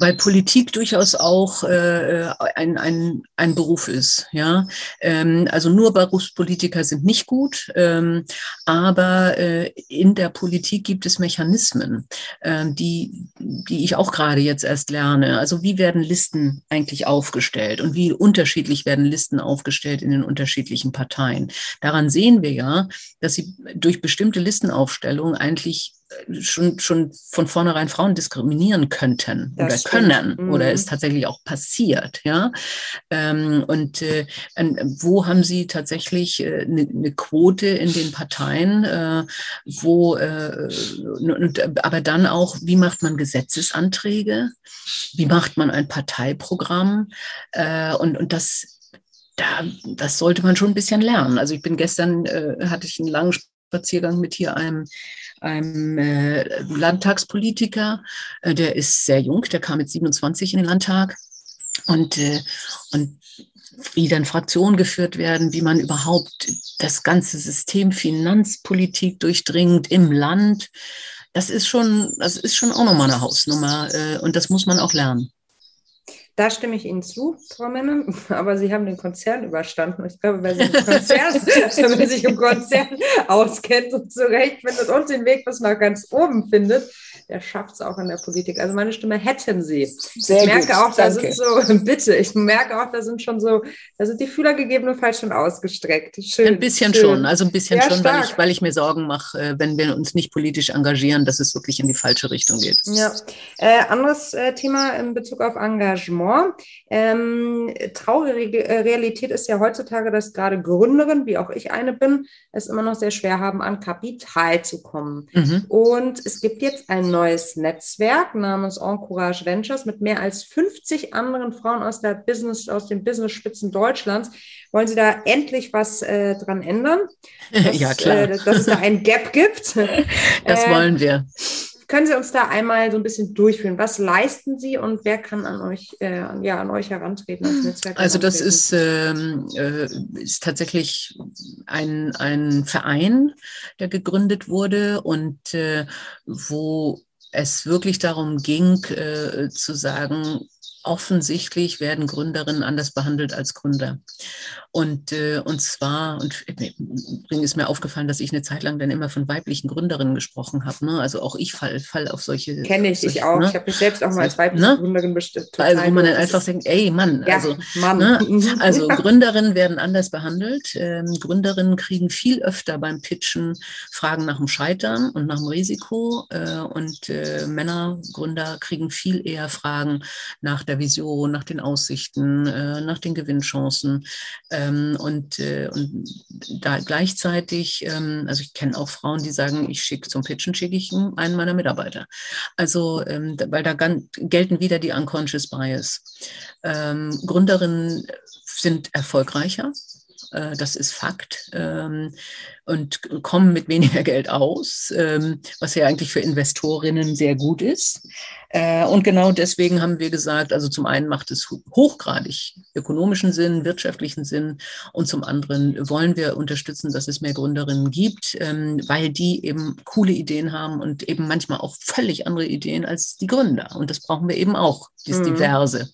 Weil Politik durchaus auch äh, ein, ein, ein Beruf ist. Ja? Ähm, also nur Berufspolitiker sind nicht gut, ähm, aber äh, in der Politik gibt es Mechanismen, äh, die, die ich auch gerade jetzt erst lerne. Also wie werden Listen eigentlich aufgestellt und wie unterschiedlich werden Listen aufgestellt in den unterschiedlichen Parteien. Daran sehen wir ja, dass sie durch bestimmte Listenaufstellungen eigentlich schon, schon von vornherein Frauen diskriminieren könnten das oder stimmt. können mhm. oder es tatsächlich auch passiert, ja. Ähm, und äh, wo haben Sie tatsächlich eine äh, ne Quote in den Parteien, äh, wo, äh, und, aber dann auch, wie macht man Gesetzesanträge? Wie macht man ein Parteiprogramm? Äh, und, und das da, das sollte man schon ein bisschen lernen. Also ich bin gestern, äh, hatte ich einen langen Spaziergang mit hier einem einem äh, Landtagspolitiker, äh, der ist sehr jung, der kam mit 27 in den Landtag und, äh, und wie dann Fraktionen geführt werden, wie man überhaupt das ganze System Finanzpolitik durchdringt im Land. Das ist schon, das ist schon auch nochmal eine Hausnummer äh, und das muss man auch lernen. Da stimme ich Ihnen zu, Frau Menne, (laughs) aber Sie haben den Konzern überstanden. Ich glaube, wer sich im Konzern, (laughs) (laughs) wenn sich im Konzern auskennt und zurechtfindet und den Weg bis nach ganz oben findet, der schafft es auch in der Politik. Also meine Stimme hätten Sie. Sehr ich merke gut, auch, da danke. sind so, bitte, ich merke auch, da sind schon so, da sind die Fühler gegebenenfalls schon ausgestreckt. Schön, ein bisschen schön. schon, also ein bisschen ja, schon, weil ich, weil ich mir Sorgen mache, äh, wenn wir uns nicht politisch engagieren, dass es wirklich in die falsche Richtung geht. Ja. Äh, anderes äh, Thema in Bezug auf Engagement. Ähm, traurige äh, Realität ist ja heutzutage, dass gerade Gründerin, wie auch ich eine bin, es immer noch sehr schwer haben, an Kapital zu kommen. Mhm. Und es gibt jetzt ein neues Netzwerk namens Encourage Ventures mit mehr als 50 anderen Frauen aus der Business, aus den Business-Spitzen Deutschlands. Wollen Sie da endlich was äh, dran ändern? (laughs) Dass, ja, klar. Äh, dass es da ein Gap gibt. (laughs) Das äh, wollen wir. Können Sie uns da einmal so ein bisschen durchführen? Was leisten Sie und wer kann an euch, äh, ja, an euch herantreten als Netzwerk? Also das ist, ähm, äh, ist tatsächlich ein, ein Verein, der gegründet wurde und äh, wo es wirklich darum ging, äh, zu sagen, offensichtlich werden Gründerinnen anders behandelt als Gründer. Und, äh, und zwar, und übrigens ist mir aufgefallen, dass ich eine Zeit lang dann immer von weiblichen Gründerinnen gesprochen habe. Ne? Also auch ich fall, fall auf solche. Kenne ich, solche, ich auch. Ne? Ich habe mich selbst auch mal als weibliche ne? Gründerin bestimmt. Also wo man dann einfach denkt, ey Mann, ja, also, Mann. Ne? (laughs) also Gründerinnen werden anders behandelt. Ähm, Gründerinnen kriegen viel öfter beim Pitchen Fragen nach dem Scheitern und nach dem Risiko. Äh, und äh, Männer, Gründer kriegen viel eher Fragen nach der Vision, nach den Aussichten, äh, nach den Gewinnchancen. Ähm, und, äh, und da gleichzeitig, ähm, also ich kenne auch Frauen, die sagen, ich schicke zum Pitchen, schicke ich einen meiner Mitarbeiter. Also, ähm, weil da gelten wieder die Unconscious Bias. Ähm, Gründerinnen sind erfolgreicher. Äh, das ist Fakt. Und kommen mit weniger Geld aus, ähm, was ja eigentlich für Investorinnen sehr gut ist. Äh, und genau deswegen haben wir gesagt, also zum einen macht es hochgradig ökonomischen Sinn, wirtschaftlichen Sinn und zum anderen wollen wir unterstützen, dass es mehr Gründerinnen gibt, ähm, weil die eben coole Ideen haben und eben manchmal auch völlig andere Ideen als die Gründer. Und das brauchen wir eben auch, das mhm. Diverse.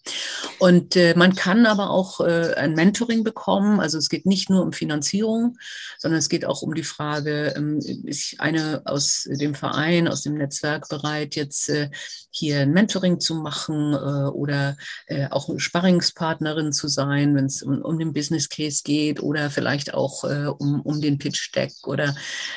Und äh, man kann aber auch äh, ein Mentoring bekommen. Also es geht nicht nur um Finanzierung, sondern es geht auch um die Frage, ähm, ist eine aus dem Verein, aus dem Netzwerk bereit, jetzt hier ein Mentoring zu machen äh, oder äh, auch Sparringspartnerin zu sein, wenn es um, den Business Case geht oder vielleicht auch äh, um, um den Pitch Deck oder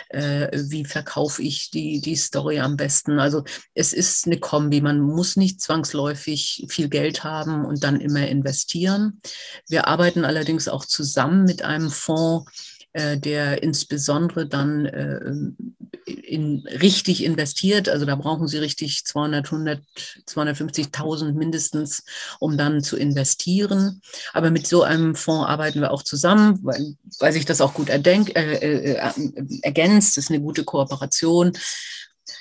äh, wie verkaufe ich die, die Story am besten. Also es ist eine Kombi. Man muss nicht zwangsläufig viel Geld haben und dann immer investieren. Wir arbeiten allerdings auch zusammen mit einem Fonds, äh, der insbesondere dann äh, in, richtig investiert. Also da brauchen Sie richtig 200, 100, 250.000 mindestens, um dann zu investieren. Aber mit so einem Fonds arbeiten wir auch zusammen, weil, weil sich das auch gut erdenk, äh, äh, ergänzt. Das ist eine gute Kooperation.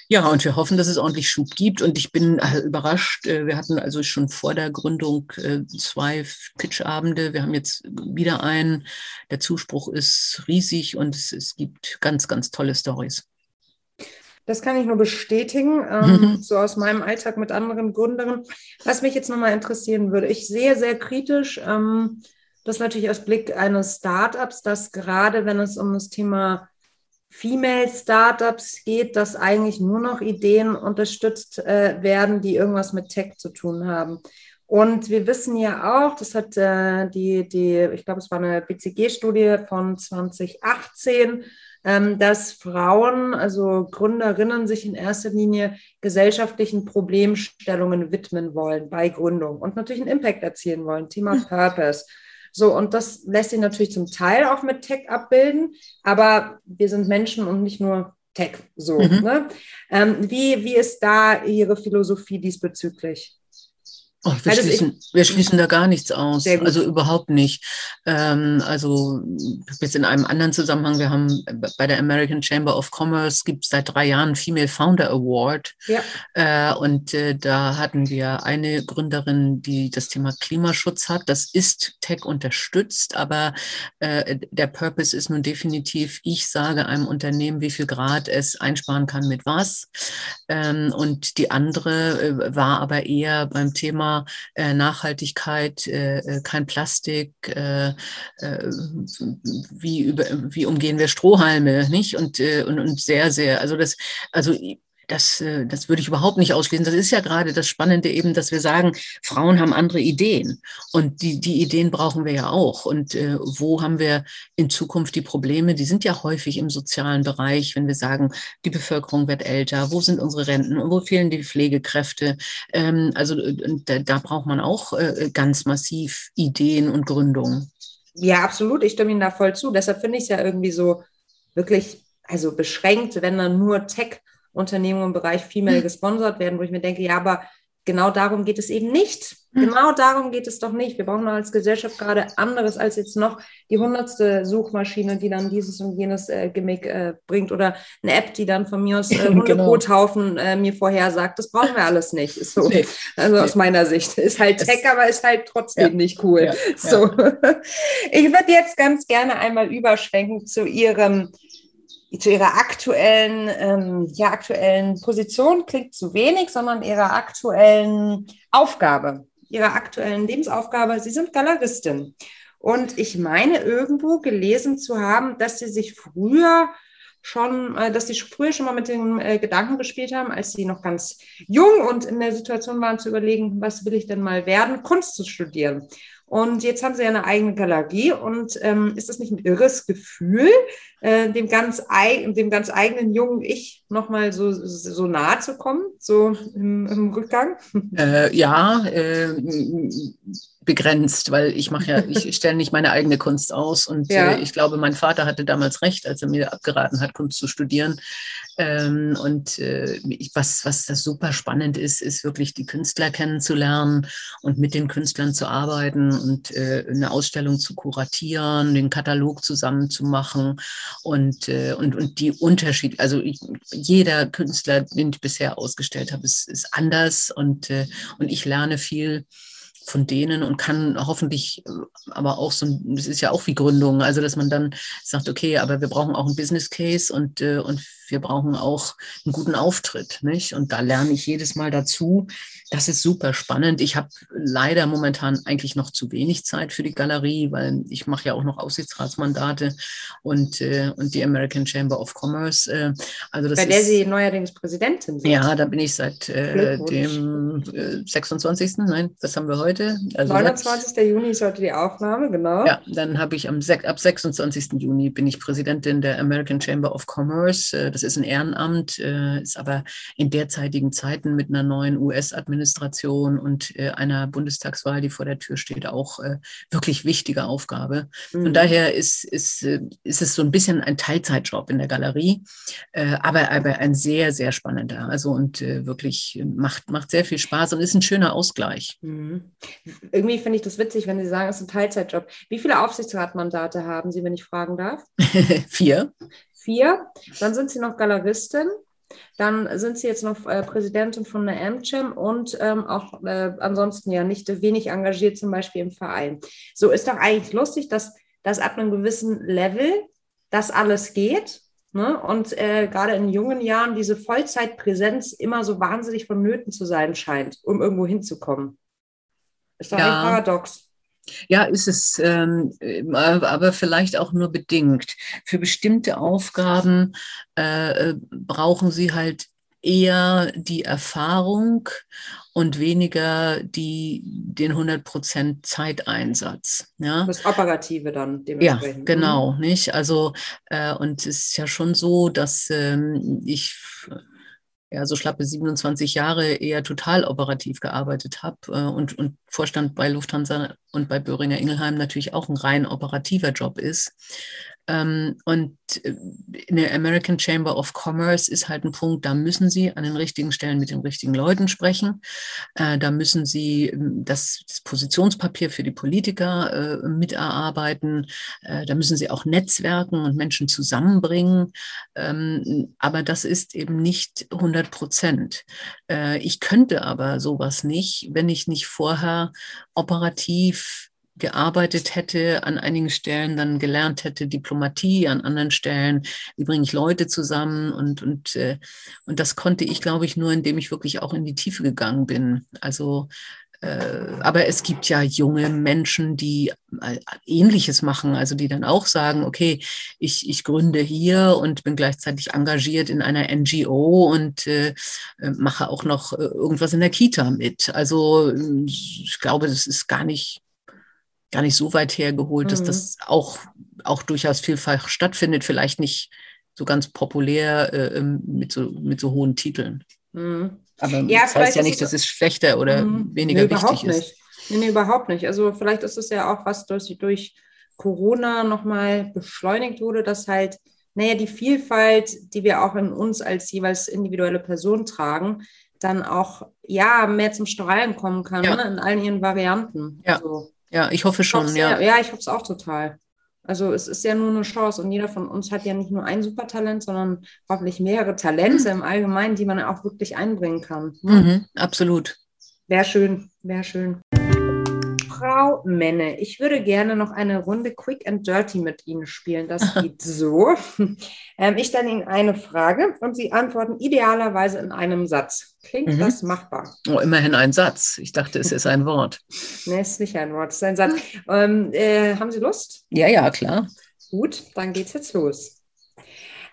Ja, und wir hoffen, dass es ordentlich Schub gibt. Und ich bin äh, überrascht. Äh, wir hatten also schon vor der Gründung äh, zwei Pitchabende. Wir haben jetzt wieder einen. Der Zuspruch ist riesig und es, es gibt ganz, ganz tolle Stories. Das kann ich nur bestätigen, ähm, mhm. so aus meinem Alltag mit anderen Gründerinnen. Was mich jetzt nochmal interessieren würde, ich sehe sehr kritisch, ähm, das natürlich aus Blick eines Startups, dass gerade wenn es um das Thema Female Startups geht, dass eigentlich nur noch Ideen unterstützt äh, werden, die irgendwas mit Tech zu tun haben. Und wir wissen ja auch, das hat äh, die, die, ich glaube, es war eine BCG-Studie von 2018, ähm, dass Frauen, also Gründerinnen, sich in erster Linie gesellschaftlichen Problemstellungen widmen wollen bei Gründung und natürlich einen Impact erzielen wollen. Thema hm. Purpose. So, und das lässt sich natürlich zum Teil auch mit Tech abbilden, aber wir sind Menschen und nicht nur Tech. So, mhm. ne? Ähm, wie, wie ist da Ihre Philosophie diesbezüglich? Oh, wir, schließen, wir schließen da gar nichts aus. Also überhaupt nicht. Ähm, also jetzt in einem anderen Zusammenhang, wir haben bei der American Chamber of Commerce gibt es seit drei Jahren Female Founder Award. Ja. Äh, und äh, da hatten wir eine Gründerin, die das Thema Klimaschutz hat. Das ist Tech unterstützt, aber äh, der Purpose ist nun definitiv, ich sage einem Unternehmen, wie viel Grad es einsparen kann mit was. Ähm, und die andere äh, war aber eher beim Thema äh, Nachhaltigkeit, äh, äh, kein Plastik, äh, äh, wie, über, wie umgehen wir Strohhalme, nicht? Und, äh, und, und sehr, sehr, also das, also das, äh, das würde ich überhaupt nicht ausschließen. Das ist ja gerade das Spannende eben, dass wir sagen, Frauen haben andere Ideen und die, die Ideen brauchen wir ja auch. Und äh, wo haben wir in Zukunft die Probleme? Die sind ja häufig im sozialen Bereich, wenn wir sagen, die Bevölkerung wird älter, wo sind unsere Renten, wo fehlen die Pflegekräfte? Ähm, also da, da braucht man auch äh, ganz massiv Ideen und Gründungen. Ja, absolut. Ich stimme Ihnen da voll zu. Deshalb finde ich es ja irgendwie so wirklich, also beschränkt, wenn dann nur Tech Unternehmen im Bereich Female gesponsert werden, wo ich mir denke, ja, aber genau darum geht es eben nicht. Genau darum geht es doch nicht. Wir brauchen als Gesellschaft gerade anderes als jetzt noch die hundertste Suchmaschine, die dann dieses und jenes äh, Gimmick äh, bringt oder eine App, die dann von mir aus äh, Hundekrothaufen (laughs) genau. äh, mir vorhersagt. Das brauchen wir alles nicht. (laughs) So. Nee. Also nee. aus meiner Sicht. Ist halt Tech, es, aber ist halt trotzdem ja. nicht cool. Ja. So. (laughs) Ich würde jetzt ganz gerne einmal überschwenken zu Ihrem zu ihrer aktuellen, ähm, ja, aktuellen Position klingt zu wenig, sondern ihrer aktuellen Aufgabe, ihrer aktuellen Lebensaufgabe. Sie sind Galeristin. Und ich meine irgendwo gelesen zu haben, dass sie sich früher schon, äh, dass sie früher schon mal mit dem äh, Gedanken gespielt haben, als sie noch ganz jung und in der Situation waren zu überlegen, was will ich denn mal werden, Kunst zu studieren. Und jetzt haben sie ja eine eigene Galerie und ähm, ist das nicht ein irres Gefühl, äh, dem, ganz dem ganz eigenen jungen Ich nochmal so, so nahe zu kommen, so im, im Rückgang? Äh, ja, äh, begrenzt, weil ich mache ja, ich (laughs) stelle nicht meine eigene Kunst aus und ja. äh, ich glaube, mein Vater hatte damals recht, als er mir abgeraten hat, Kunst zu studieren. Ähm, und äh, was, was das super spannend ist, ist wirklich die Künstler kennenzulernen und mit den Künstlern zu arbeiten und äh, eine Ausstellung zu kuratieren, den Katalog zusammenzumachen und, äh, und, und die Unterschied, also ich, jeder Künstler, den ich bisher ausgestellt habe, ist, ist anders und, äh, und ich lerne viel von denen und kann hoffentlich äh, aber auch so, das ist ja auch wie Gründung, also dass man dann sagt, okay, aber wir brauchen auch einen Business Case und, äh, und wir brauchen auch einen guten Auftritt, nicht? Und da lerne ich jedes Mal dazu. Das ist super spannend. Ich habe leider momentan eigentlich noch zu wenig Zeit für die Galerie, weil ich mache ja auch noch Aussichtsratsmandate und, äh, und die American Chamber of Commerce. Äh, also das Bei der ist, Sie neuerdings Präsidentin sind. Ja, da bin ich seit äh, dem 26. Äh, Nein, was haben wir heute? Also 29. Seit, Juni ist heute die Aufnahme, genau. Ja, dann habe ich am ab 26. Juni bin ich Präsidentin der American Chamber of Commerce. Äh, das ist ein Ehrenamt, äh, ist aber in derzeitigen Zeiten mit einer neuen US-Administration und äh, einer Bundestagswahl, die vor der Tür steht, auch äh, wirklich wichtige Aufgabe. Mhm. Von daher ist, ist, ist es so ein bisschen ein Teilzeitjob in der Galerie, aber, aber ein sehr, sehr spannender. Also und wirklich macht, macht sehr viel Spaß und ist ein schöner Ausgleich. Mhm. Irgendwie finde ich das witzig, wenn Sie sagen, es ist ein Teilzeitjob. Wie viele Aufsichtsratmandate haben Sie, wenn ich fragen darf? (laughs) Vier vier. Dann sind sie noch Galeristin. Dann sind sie jetzt noch äh, Präsidentin von der AmCham und ähm, auch äh, ansonsten ja nicht wenig engagiert, zum Beispiel im Verein. So ist doch eigentlich lustig, dass, dass ab einem gewissen Level das alles geht. Ne? Und äh, gerade in jungen Jahren diese Vollzeitpräsenz immer so wahnsinnig vonnöten zu sein scheint, um irgendwo hinzukommen. Ist doch ja. ein Paradox. Ja, ist es, ähm, aber vielleicht auch nur bedingt. Für bestimmte Aufgaben äh, brauchen Sie halt eher die Erfahrung und weniger die, den 100% Zeiteinsatz. Ja? Das Operative dann dementsprechend. Ja, genau, mhm. nicht? Also, äh, und es ist ja schon so, dass ähm, ich ja, so schlappe 27 Jahre eher total operativ gearbeitet habe äh, und, und Vorstand bei Lufthansa und bei Böhringer Ingelheim natürlich auch ein rein operativer Job ist. Ähm, und äh, in der American Chamber of Commerce ist halt ein Punkt, da müssen Sie an den richtigen Stellen mit den richtigen Leuten sprechen. Äh, da müssen Sie ähm, das, das Positionspapier für die Politiker äh, miterarbeiten. Da müssen Sie auch Netzwerken und Menschen zusammenbringen. Ähm, aber das ist eben nicht 100 Prozent. Ich könnte aber sowas nicht, wenn ich nicht vorher operativ gearbeitet hätte, an einigen Stellen dann gelernt hätte, Diplomatie, an anderen Stellen, wie bringe ich Leute zusammen und, und, äh, und das konnte ich, glaube ich, nur, indem ich wirklich auch in die Tiefe gegangen bin. Also äh, aber es gibt ja junge Menschen, die äh, Ähnliches machen, also die dann auch sagen, okay, ich, ich gründe hier und bin gleichzeitig engagiert in einer NGO und äh, mache auch noch irgendwas in der Kita mit. Also ich glaube, das ist gar nicht gar nicht so weit hergeholt, mhm. dass das auch, auch durchaus vielfach stattfindet, vielleicht nicht so ganz populär äh, mit, so, mit so hohen Titeln. Mhm. Aber ja, das heißt ja nicht, dass es schlechter oder mhm. weniger nee, wichtig ist. Nicht. Nee, nee, überhaupt nicht. Also vielleicht ist es ja auch was, durch, durch Corona nochmal beschleunigt wurde, dass halt, naja, die Vielfalt, die wir auch in uns als jeweils individuelle Person tragen, dann auch ja mehr zum Strahlen kommen kann, ja. ne, in allen ihren Varianten. Ja. Also, ja, ich hoffe schon, ja. Ja, ich hoffe es auch total. Also es ist ja nur eine Chance und jeder von uns hat ja nicht nur ein Supertalent, sondern hoffentlich mehrere Talente im Allgemeinen, die man auch wirklich einbringen kann. Mhm, absolut. Wäre schön, wäre schön. Frau Menne, ich würde gerne noch eine Runde Quick and Dirty mit Ihnen spielen. Das (laughs) geht so. Ähm, ich stelle Ihnen eine Frage und Sie antworten idealerweise in einem Satz. Klingt mhm. das machbar? Oh, immerhin ein Satz. Ich dachte, es ist ein Wort. (laughs) nee, es ist nicht ein Wort, es ist ein Satz. Ähm, äh, haben Sie Lust? Ja, ja, klar. Gut, dann geht's jetzt los.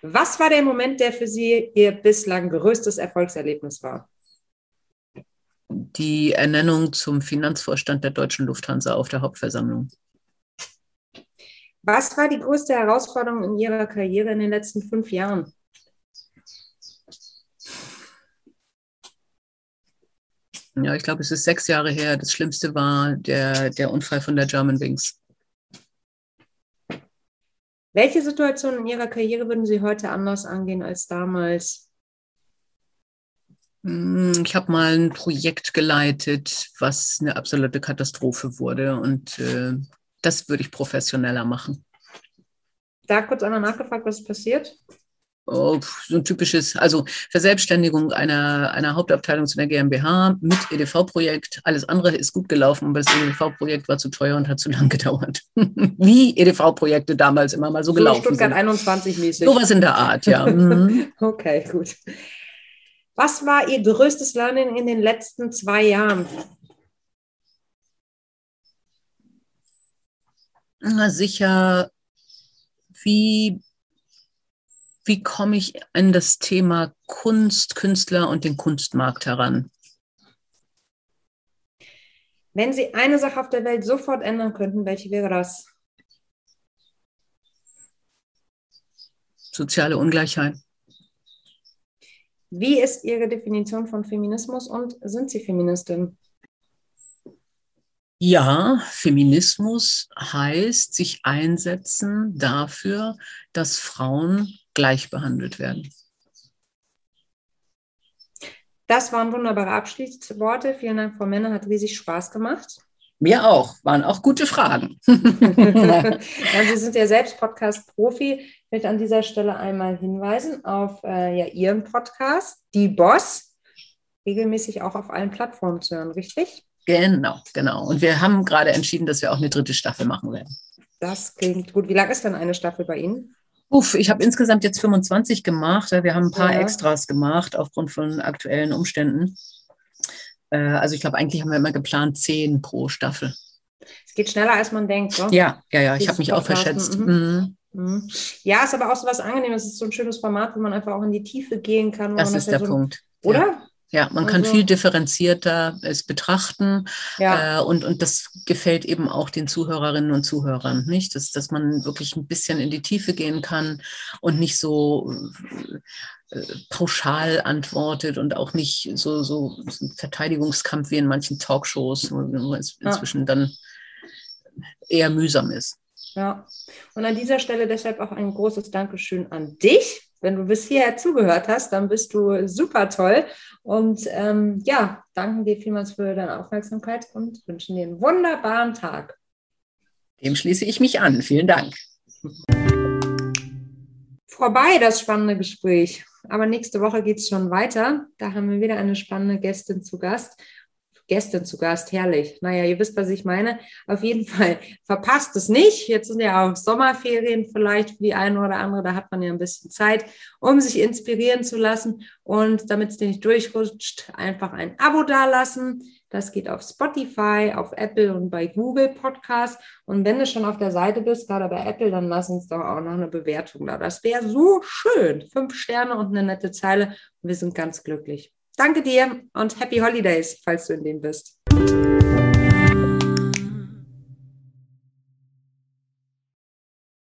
Was war der Moment, der für Sie Ihr bislang größtes Erfolgserlebnis war? Die Ernennung zum Finanzvorstand der Deutschen Lufthansa auf der Hauptversammlung. Was war die größte Herausforderung in Ihrer Karriere in den letzten fünf Jahren? Ja, ich glaube, es ist sechs Jahre her. Das Schlimmste war der, der Unfall von der German Wings. Welche Situation in Ihrer Karriere würden Sie heute anders angehen als damals? Hm, ich habe mal ein Projekt geleitet, was eine absolute Katastrophe wurde und äh, das würde ich professioneller machen. Da kurz einmal nachgefragt, was passiert? Oh, so ein typisches, also Verselbstständigung einer, einer Hauptabteilung zu einer GmbH mit EDV-Projekt. Alles andere ist gut gelaufen, aber das EDV-Projekt war zu teuer und hat zu lang (laughs) gedauert. Wie EDV-Projekte damals immer mal so, so gelaufen Stuttgart sind. 21 mäßig. Sowas in der Art, ja. (laughs) Mhm. okay, gut. Was war Ihr größtes Learning in den letzten zwei Jahren? Na sicher, wie wie komme ich an das Thema Kunst, Künstler und den Kunstmarkt heran? Wenn Sie eine Sache auf der Welt sofort ändern könnten, welche wäre das? Soziale Ungleichheit. Wie ist Ihre Definition von Feminismus und sind Sie Feministin? Ja, Feminismus heißt sich einsetzen dafür, dass Frauen gleich behandelt werden. Das waren wunderbare Abschließworte. Vielen Dank, Frau Männer. Hat riesig Spaß gemacht. Mir auch. Waren auch gute Fragen. (laughs) ja, Sie sind ja selbst Podcast-Profi. Ich möchte an dieser Stelle einmal hinweisen auf äh, ja, Ihren Podcast, Die Boss, regelmäßig auch auf allen Plattformen zu hören, richtig? Genau, genau. Und wir haben gerade entschieden, dass wir auch eine dritte Staffel machen werden. Das klingt gut. Wie lang ist denn eine Staffel bei Ihnen? Uff, ich habe insgesamt jetzt 25 gemacht. Wir haben ein paar ja. Extras gemacht aufgrund von aktuellen Umständen. Äh, also ich glaube, eigentlich haben wir immer geplant zehn pro Staffel. Es geht schneller, als man denkt. Ne? Ja, ja, ja. Ich habe mich auch verschätzt. Mhm. Mhm. mhm. Ja, ist aber auch so was Angenehmes. Es ist so ein schönes Format, wo man einfach auch in die Tiefe gehen kann. Das ist der so Punkt. Oder? Ja. Ja, man kann also, viel differenzierter es betrachten ja. äh, und, und das gefällt eben auch den Zuhörerinnen und Zuhörern, nicht? Dass, dass man wirklich ein bisschen in die Tiefe gehen kann und nicht so äh, pauschal antwortet und auch nicht so, so Verteidigungskampf wie in manchen Talkshows, wo es inzwischen ja. dann eher mühsam ist. Ja, und an dieser Stelle deshalb auch ein großes Dankeschön an dich wenn du bis hierher zugehört hast, dann bist du super toll. Und ähm, ja, danken dir vielmals für deine Aufmerksamkeit und wünschen dir einen wunderbaren Tag. Dem schließe ich mich an. Vielen Dank. Vorbei das spannende Gespräch. Aber nächste Woche geht es schon weiter. Da haben wir wieder eine spannende Gästin zu Gast. Gäste zu Gast, herrlich. Naja, ihr wisst, was ich meine. Auf jeden Fall verpasst es nicht. Jetzt sind ja auch Sommerferien vielleicht für die eine oder andere. Da hat man ja ein bisschen Zeit, um sich inspirieren zu lassen. Und damit es dir nicht durchrutscht, einfach ein Abo dalassen. Das geht auf Spotify, auf Apple und bei Google Podcast. Und wenn du schon auf der Seite bist, gerade bei Apple, dann lass uns doch auch noch eine Bewertung da. Das wäre so schön. Fünf Sterne und eine nette Zeile. Wir sind ganz glücklich. Danke dir und Happy Holidays, falls du in dem bist.